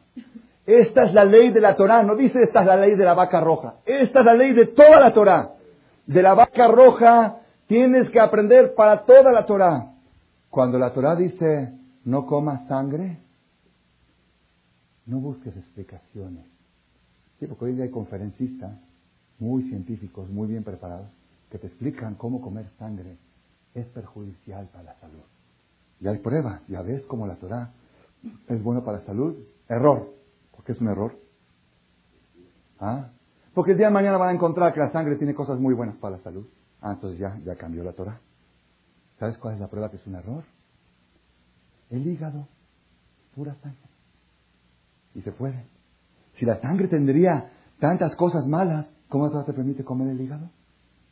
Esta es la ley de la Torah, no dice esta es la ley de la vaca roja. Esta es la ley de toda la Torah. De la vaca roja tienes que aprender para toda la Torah. Cuando la Torah dice no comas sangre, no busques explicaciones. Sí, porque hoy día hay conferencistas muy científicos, muy bien preparados, que te explican cómo comer sangre es perjudicial para la salud. Y hay pruebas, ya ves cómo la Torah es bueno para la salud. Error. ¿Por qué es un error? ¿Ah? Porque el día de mañana van a encontrar que la sangre tiene cosas muy buenas para la salud. Ah, entonces ya, ya cambió la Torah. ¿Sabes cuál es la prueba que es un error? El hígado, pura sangre. Y se puede. Si la sangre tendría tantas cosas malas, ¿cómo te permite comer el hígado?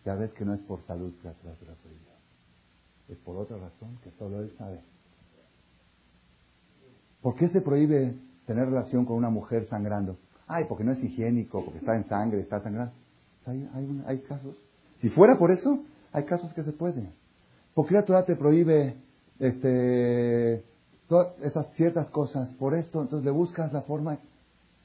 Ya ves que no es por salud que la Torah Es por otra razón que solo él sabe. ¿Por qué se prohíbe tener relación con una mujer sangrando? Ay, porque no es higiénico, porque está en sangre, está sangrando. Hay, hay, casos. Si fuera por eso, hay casos que se pueden. ¿Por qué la Torah te prohíbe este, todas ciertas cosas? Por esto, entonces le buscas la forma.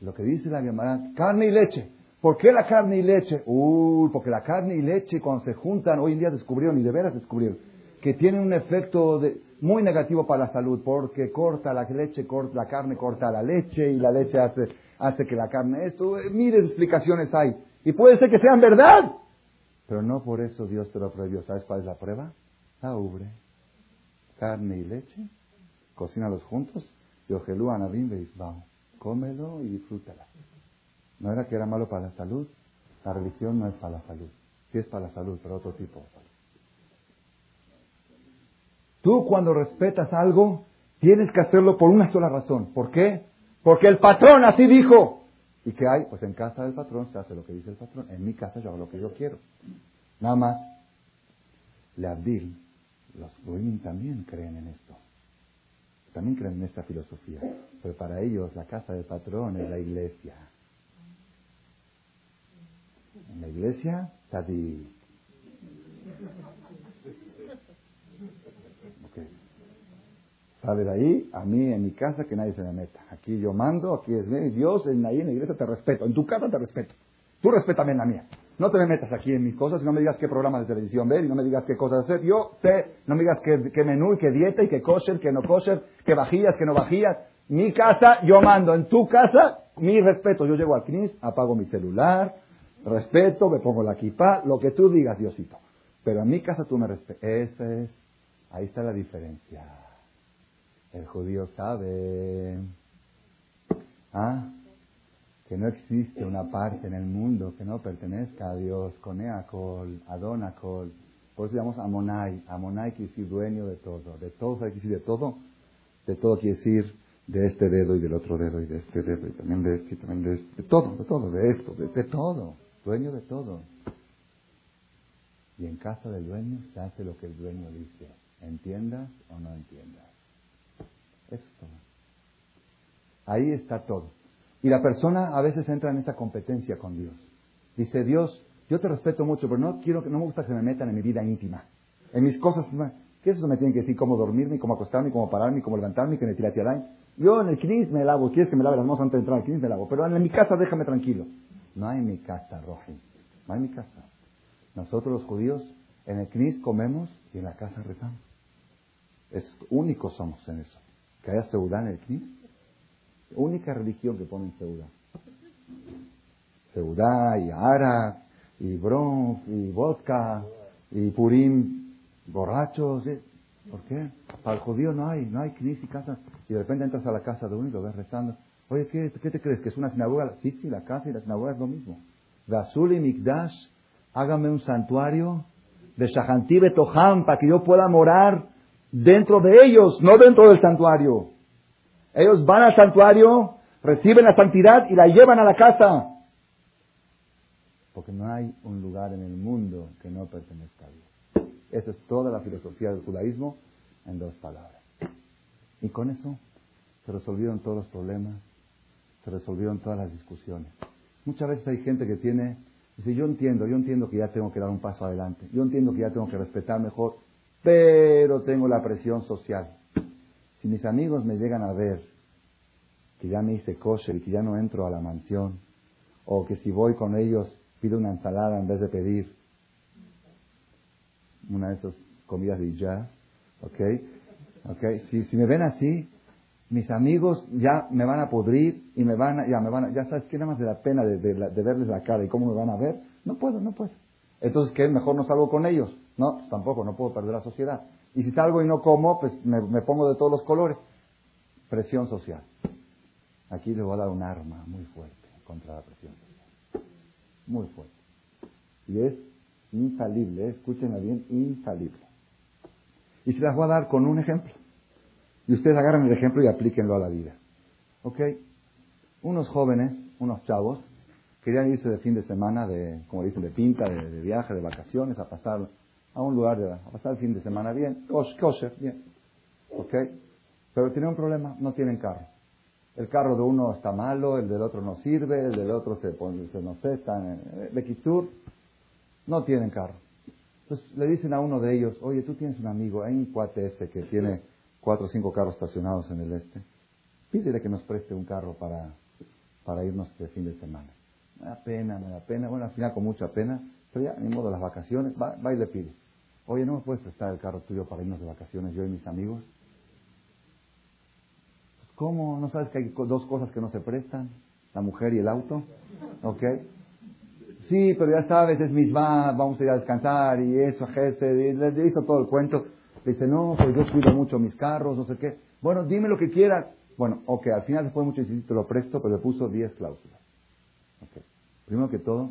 Lo que dice la Gemara, carne y leche. ¿Por qué la carne y leche? Uy, porque la carne y leche cuando se juntan, hoy en día descubrieron, y de veras descubrieron, que tienen un efecto de, muy negativo para la salud, porque corta la leche, corta, la carne corta la leche, y la leche hace, hace que la carne esto, eh, miles de explicaciones hay. Y puede ser que sean verdad, pero no por eso Dios te lo prohibió. ¿Sabes cuál es la prueba? La ubre. Carne y leche, cocínalos juntos, y ojelú anabim beisbao. Cómelo y disfrútala. No era que era malo para la salud, la religión no es para la salud. Sí es para la salud, pero otro tipo. Tú cuando respetas algo, tienes que hacerlo por una sola razón. ¿Por qué? Porque el patrón así dijo. ¿Y qué hay? Pues en casa del patrón se hace lo que dice el patrón. En mi casa yo hago lo que yo quiero. Nada más. Le Abdil, los Goim también creen en esto. También creen en esta filosofía. Pero para ellos la casa del patrón es la iglesia. En la iglesia, Tadí. Sale de ahí, a mí en mi casa que nadie se me meta. Aquí yo mando, aquí es Dios, ahí en la iglesia te respeto, en tu casa te respeto. Tú respétame la mía. No te me metas aquí en mis cosas y no me digas qué programas de televisión ver y no me digas qué cosas hacer. Yo sé, no me digas qué, menú y qué dieta y qué kosher, qué no kosher, qué vajillas, qué no vajillas. Mi casa, yo mando. En tu casa, mi respeto. Yo llego al CNIS, apago mi celular, respeto, me pongo la kippah, lo que tú digas, Diosito. Pero en mi casa tú me respetas. Es, ahí está la diferencia. El judío sabe ¿ah? Que no existe una parte en el mundo que no pertenezca a Dios, Coneacol, Adonacol. Por eso llamamos Amonai. Amonai quiere decir dueño de todo. De todo quiere decir de todo. De todo quiere decir de este dedo y del otro dedo y de este dedo y también de este y también de este. De todo, de todo, de esto, de, de todo. Dueño de todo. Y en casa del dueño se hace lo que el dueño dice. Entiendas o no entiendas. Ahí está todo. Y la persona a veces entra en esa competencia con Dios. Dice, Dios, yo te respeto mucho, pero no quiero, no me gusta que me metan en mi vida íntima. En mis cosas, ¿qué eso me tienen que decir? ¿Cómo dormirme, cómo acostarme, cómo pararme, cómo levantarme, que me tiratiarán? Yo en el CNIS me lavo, quieres que me lave las manos antes de entrar al CNIS me lavo, pero en mi casa déjame tranquilo. No hay mi casa, Roji. No hay mi casa. Nosotros los judíos en el CNIS comemos y en la casa rezamos. Es únicos somos en eso que haya seudá en el CNIS. Única religión que pone seudá. Seudá y ara y bronf y vodka y purim borrachos. ¿Por qué? Para el judío no hay, no hay CNIS y casa. Y de repente entras a la casa de uno y lo ves rezando. Oye, ¿qué, ¿qué, te crees? ¿Que es una sinagoga? Sí, sí, la casa y la sinagoga es lo mismo. Azul y Mikdash, hágame un santuario de Shahanti Betoham para que yo pueda morar dentro de ellos, no dentro del santuario. Ellos van al santuario, reciben la santidad y la llevan a la casa. Porque no hay un lugar en el mundo que no pertenezca a Dios. Esa es toda la filosofía del judaísmo en dos palabras. Y con eso se resolvieron todos los problemas, se resolvieron todas las discusiones. Muchas veces hay gente que tiene, dice, yo entiendo, yo entiendo que ya tengo que dar un paso adelante, yo entiendo que ya tengo que respetar mejor, pero tengo la presión social. Si mis amigos me llegan a ver que ya me hice kosher y que ya no entro a la mansión, o que si voy con ellos pido una ensalada en vez de pedir una de esas comidas de ya, ¿ok? ¿ok? Si, si me ven así, mis amigos ya me van a pudrir y me van a, ya me van a, ya sabes que nada más de la pena de, de, verles la cara y cómo me van a ver, no puedo, no puedo. Entonces, ¿qué? Mejor no salgo con ellos. No, pues tampoco, no puedo perder la sociedad. Y si salgo y no como, pues me, me pongo de todos los colores. Presión social. Aquí les voy a dar un arma muy fuerte contra la presión social. Muy fuerte. Y es infalible, ¿eh? escúchenla bien, infalible. Y se las voy a dar con un ejemplo. Y ustedes agarran el ejemplo y aplíquenlo a la vida. ¿Ok? Unos jóvenes, unos chavos, querían irse de fin de semana, de, como dicen, de pinta, de, viaje, de vacaciones, a pasar a un lugar, de, a pasar el fin de semana bien, kosher, bien. ¿Ok? Pero tienen un problema, no tienen carro. El carro de uno está malo, el del otro no sirve, el del otro se, se no sé, en, no tienen carro. Entonces le dicen a uno de ellos, oye, tú tienes un amigo, hay un cuate este que tiene cuatro o cinco carros estacionados en el este. Pídele que nos preste un carro para, para irnos de fin de semana. Me da pena, me da pena. Bueno, al final con mucha pena, pero ya, ni modo, las vacaciones, va, va y le pide. Oye, ¿no me puedes prestar el carro tuyo para irnos de vacaciones yo y mis amigos? ¿Cómo? ¿No sabes que hay dos cosas que no se prestan? La mujer y el auto. ¿Ok? Sí, pero ya sabes, es misma, vamos a ir a descansar y eso, jefe, le hizo todo el cuento. Le dice, no, pues yo cuido mucho mis carros, no sé qué. Bueno, dime lo que quieras. Bueno, ok, al final después de mucho insistir te lo presto, pero le puso 10 cláusulas. Okay. Primero que todo,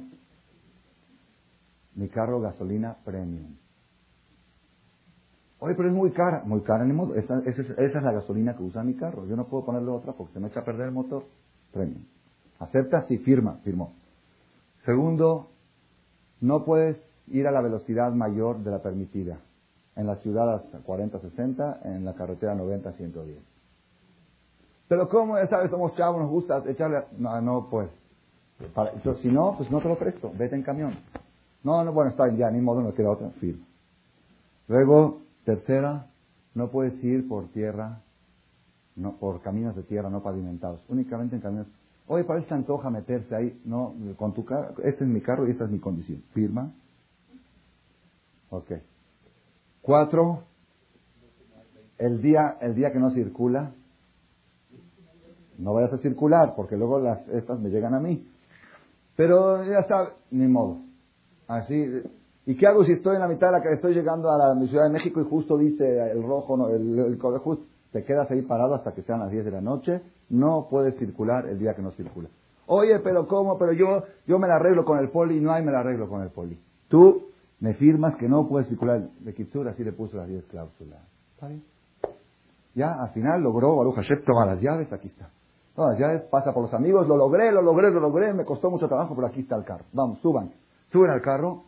mi carro gasolina premium. Oye, pero es muy cara. Muy cara, ni modo. Esa, es la gasolina que usa mi carro. Yo no puedo ponerle otra porque se me echa a perder el motor. Premium. Acepta, sí, firma, firmó. Segundo, no puedes ir a la velocidad mayor de la permitida. En la ciudad hasta 40, 60, en la carretera 90, 110. Pero ¿cómo? Ya sabes, somos chavos, nos gusta echarle... No, no pues. si no, pues no te lo presto, vete en camión. No, no, bueno, está bien, ya, ni modo, no queda otra, firma. Luego, tercera, no puedes ir por tierra, no, por caminos de tierra no pavimentados, únicamente en caminos Oye, parece que antoja meterse ahí. No, con tu carro, este es mi carro y esta es mi condición. Firma. Ok. Cuatro, el día, el día que no circula, no vayas a circular porque luego las, estas me llegan a mí. Pero ya está, ni modo. Así, ¿y qué hago si estoy en la mitad de la que estoy llegando a la Ciudad de México y justo dice el rojo, no, el, el, te quedas ahí parado hasta que sean las 10 de la noche, no puedes circular el día que no circula. Oye, pero ¿cómo? Pero yo, yo me la arreglo con el poli, no hay me la arreglo con el poli. Tú me firmas que no puedes circular de Kitsur, así le puso las 10 cláusulas. ¿Está bien? Ya, al final logró, Baruch Hashem, toma las llaves, aquí está. Toma las llaves, pasa por los amigos, lo logré, lo logré, lo logré, me costó mucho trabajo, pero aquí está el carro. Vamos, suban. Suben al carro,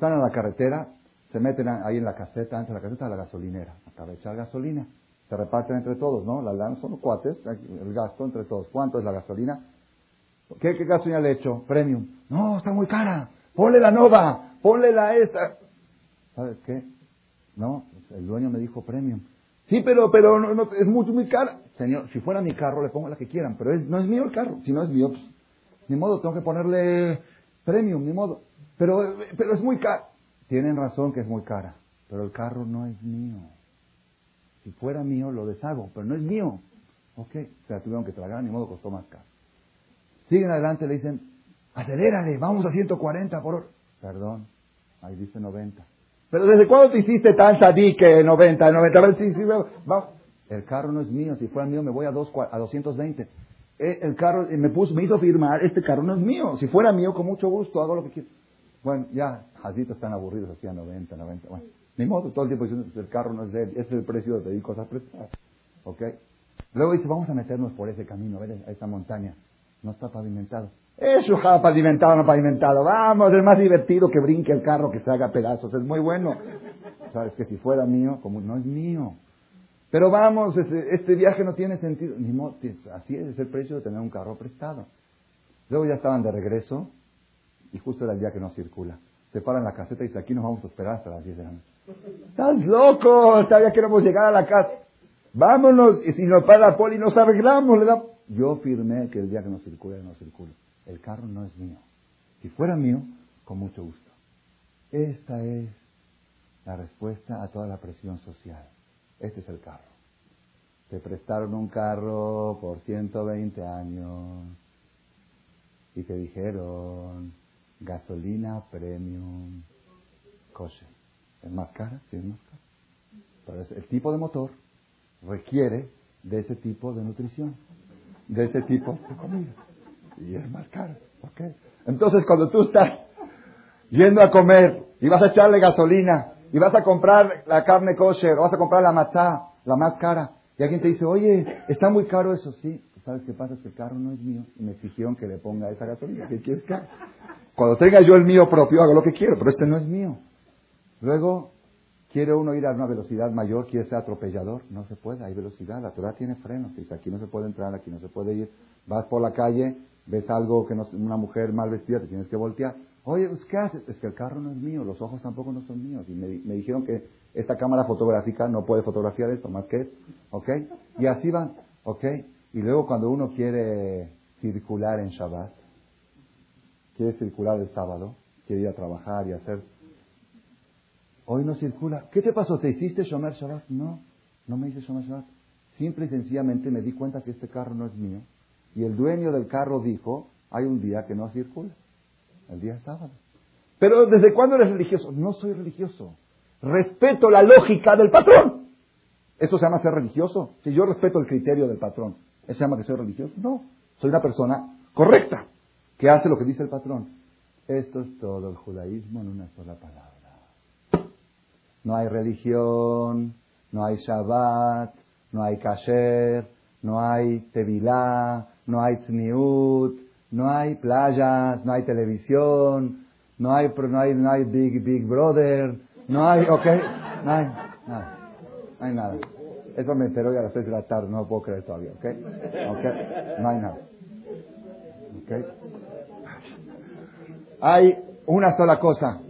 están en la carretera, se meten ahí en la caseta, antes de la caseta de la gasolinera, acaba de gasolina se reparten entre todos, ¿no? La lanza son cuates, el gasto entre todos. ¿Cuánto es la gasolina? ¿Qué, gasolina le he hecho? Premium. No, está muy cara. Ponle la nova, ponle la esta. ¿Sabes qué? No, el dueño me dijo premium. Sí, pero, pero no, es mucho, muy cara. Señor, si fuera mi carro, le pongo la que quieran, pero es, no es mío el carro. Si no es mío, pues, ni modo, tengo que ponerle premium, ni modo. Pero, pero es muy cara. Tienen razón que es muy cara, pero el carro no es mío. Si fuera mío, lo deshago, pero no es mío. Ok, se la tuvieron que tragar, ni modo costó más caro. Siguen adelante, le dicen, acelérale, vamos a 140 por hora. Perdón, ahí dice 90. Pero ¿desde cuándo te hiciste tan que 90, 90? Sí, sí, vamos. El carro no es mío, si fuera mío me voy a, dos, a 220. Eh, el carro eh, me, puso, me hizo firmar, este carro no es mío. Si fuera mío, con mucho gusto, hago lo que quiero. Bueno, ya, jazitos están aburridos, hacía 90, 90. Bueno. Ni modo, todo el tiempo diciendo, el carro no es de él, ese es el precio de pedir cosas prestadas. ¿Ok? Luego dice, vamos a meternos por ese camino, a ver, a esta montaña. No está pavimentado. Eso, ja, pavimentado, no pavimentado. Vamos, es más divertido que brinque el carro, que se haga pedazos. Es muy bueno. Sabes que si fuera mío, como no es mío. Pero vamos, este, este viaje no tiene sentido. Ni así es, es el precio de tener un carro prestado. Luego ya estaban de regreso y justo era el día que no circula. Se paran la caseta y dice, aquí nos vamos a esperar hasta las 10 de la noche. ¡Estás loco! Todavía queremos llegar a la casa. Vámonos. Y si nos para la poli, nos arreglamos. Le da... Yo firmé que el día que no circule, no circule. El carro no es mío. Si fuera mío, con mucho gusto. Esta es la respuesta a toda la presión social. Este es el carro. Te prestaron un carro por 120 años y te dijeron gasolina premium coche. ¿Es más cara? Sí, es más cara. Pero el tipo de motor requiere de ese tipo de nutrición, de ese tipo de comida. Y es más caro. ¿ok? Entonces, cuando tú estás yendo a comer y vas a echarle gasolina y vas a comprar la carne kosher o vas a comprar la matzá, la más cara, y alguien te dice, oye, está muy caro eso, sí. ¿Sabes qué pasa? Es que el carro no es mío y me exigieron que le ponga esa gasolina. ¿Qué quieres que Cuando tenga yo el mío propio, hago lo que quiero, pero este no es mío. Luego, quiere uno ir a una velocidad mayor, quiere ser atropellador. No se puede, hay velocidad. La Torah tiene frenos. Dice, aquí no se puede entrar, aquí no se puede ir. Vas por la calle, ves algo que no, una mujer mal vestida, te tienes que voltear. Oye, pues, ¿qué haces? Es que el carro no es mío, los ojos tampoco no son míos. Y me, me dijeron que esta cámara fotográfica no puede fotografiar esto, más que esto. ¿Ok? Y así van. ¿Ok? Y luego cuando uno quiere circular en Shabbat, quiere circular el sábado, quiere ir a trabajar y hacer Hoy no circula. ¿Qué te pasó? ¿Te hiciste Shomer Shabbat? No, no me hice Shomer Shabbat. Simple y sencillamente me di cuenta que este carro no es mío. Y el dueño del carro dijo, hay un día que no circula. El día sábado. Pero ¿desde cuándo eres religioso? No soy religioso. Respeto la lógica del patrón. ¿Eso se llama ser religioso? Si yo respeto el criterio del patrón, ¿eso se llama que soy religioso? No. Soy una persona correcta, que hace lo que dice el patrón. Esto es todo el judaísmo en una sola palabra. No hay religión, no hay Shabbat, no hay kasher, no hay tevilá, no hay tzniut, no hay playas, no hay televisión, no hay, no hay, no hay Big, Big Brother, no hay, ok, no hay nada, no hay nada. Eso me enteró ya a las seis de la tarde, no lo puedo creer todavía, ok, no hay nada, ok. Hay una sola cosa,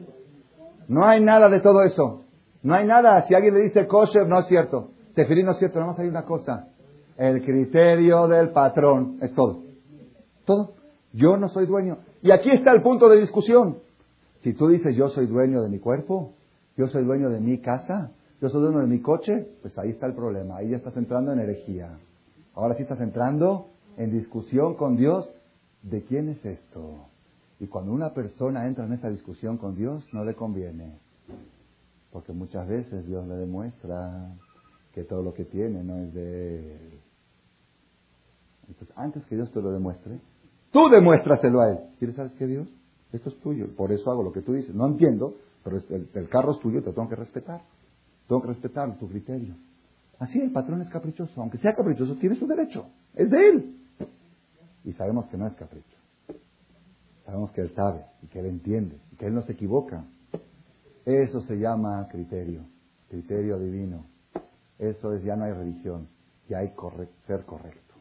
no hay nada de todo eso. No hay nada. Si alguien le dice kosher, no es cierto. Tefirí no es cierto. Nada más hay una cosa. El criterio del patrón. Es todo. Todo. Yo no soy dueño. Y aquí está el punto de discusión. Si tú dices yo soy dueño de mi cuerpo, yo soy dueño de mi casa, yo soy dueño de mi coche, pues ahí está el problema. Ahí ya estás entrando en herejía. Ahora sí estás entrando en discusión con Dios de quién es esto. Y cuando una persona entra en esa discusión con Dios, no le conviene. Porque muchas veces Dios le demuestra que todo lo que tiene no es de él. Entonces, antes que Dios te lo demuestre, tú demuéstraselo a él. ¿Quieres saber qué Dios? Esto es tuyo, por eso hago lo que tú dices. No entiendo, pero el, carro es tuyo, te tengo que respetar. Tengo que respetar tu criterio. Así el patrón es caprichoso. Aunque sea caprichoso, tiene su derecho. Es de él. Y sabemos que no es capricho. Sabemos que él sabe y que él entiende y que él no se equivoca. Eso se llama criterio, criterio divino. Eso es, ya no hay religión, ya hay ser correcto.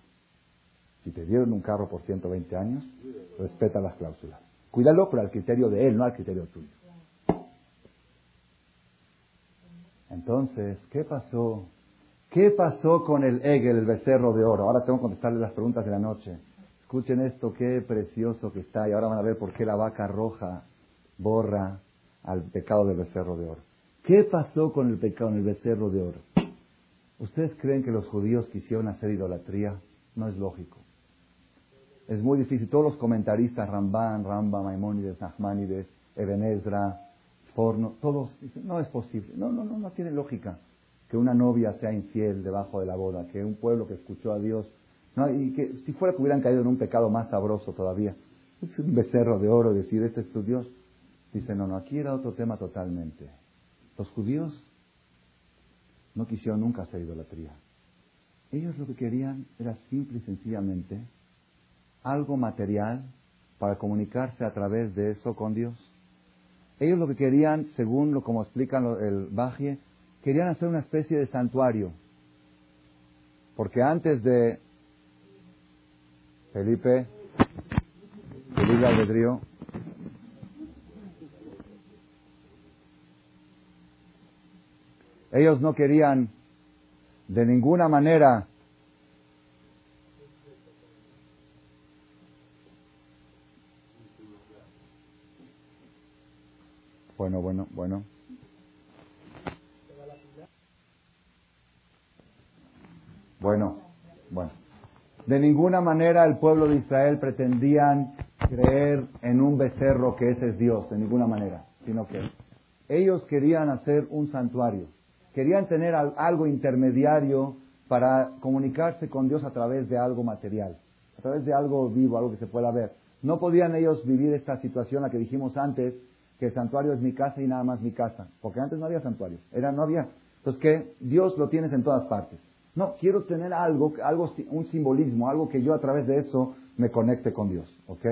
Si te dieron un carro por 120 años, respeta las cláusulas. Cuídalo, pero al criterio de él, no al criterio tuyo. Entonces, ¿qué pasó? ¿Qué pasó con el Egel, el becerro de oro? Ahora tengo que contestarle las preguntas de la noche. Escuchen esto, qué precioso que está. Y ahora van a ver por qué la vaca roja borra al pecado del becerro de oro. ¿Qué pasó con el pecado en el becerro de oro? ¿Ustedes creen que los judíos quisieron hacer idolatría? No es lógico. Es muy difícil. Todos los comentaristas, Ramban, Ramba, Maimónides, Nachmanides, Ebenezra, Forno, todos dicen, no es posible. No, no, no, no tiene lógica que una novia sea infiel debajo de la boda, que un pueblo que escuchó a Dios, y que si fuera que hubieran caído en un pecado más sabroso todavía, es un becerro de oro decir, este es tu Dios. Dice, no, no, aquí era otro tema totalmente. Los judíos no quisieron nunca hacer idolatría. Ellos lo que querían era simple y sencillamente algo material para comunicarse a través de eso con Dios. Ellos lo que querían, según lo como explican el Bajie, querían hacer una especie de santuario. Porque antes de Felipe, Felipe Albedrío, ellos no querían de ninguna manera Bueno, bueno, bueno. Bueno, bueno. De ninguna manera el pueblo de Israel pretendían creer en un becerro que ese es Dios, de ninguna manera, sino que ellos querían hacer un santuario, querían tener algo intermediario para comunicarse con Dios a través de algo material, a través de algo vivo, algo que se pueda ver. No podían ellos vivir esta situación, la que dijimos antes, que el santuario es mi casa y nada más mi casa. Porque antes no había santuario. Era, no había. Entonces, que Dios lo tienes en todas partes. No, quiero tener algo, algo, un simbolismo, algo que yo a través de eso me conecte con Dios. ¿Ok?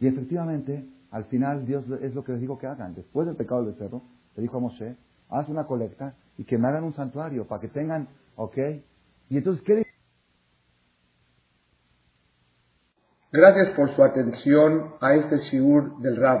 Y efectivamente, al final Dios es lo que les digo que hagan. Después del pecado del becerro, le dijo a Moshe, haz una colecta y que me hagan un santuario para que tengan, ¿ok? Y entonces, ¿qué Gracias por su atención a este shiur del Rav.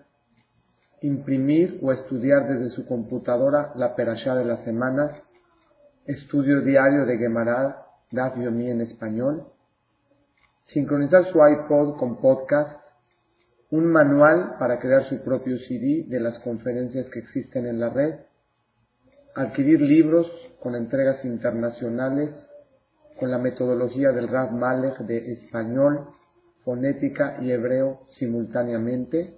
imprimir o estudiar desde su computadora la perashá de la semana, estudio diario de Gemara, Daf Yomi en español, sincronizar su iPod con podcast, un manual para crear su propio CD de las conferencias que existen en la red, adquirir libros con entregas internacionales con la metodología del Rav Malek de español, fonética y hebreo simultáneamente,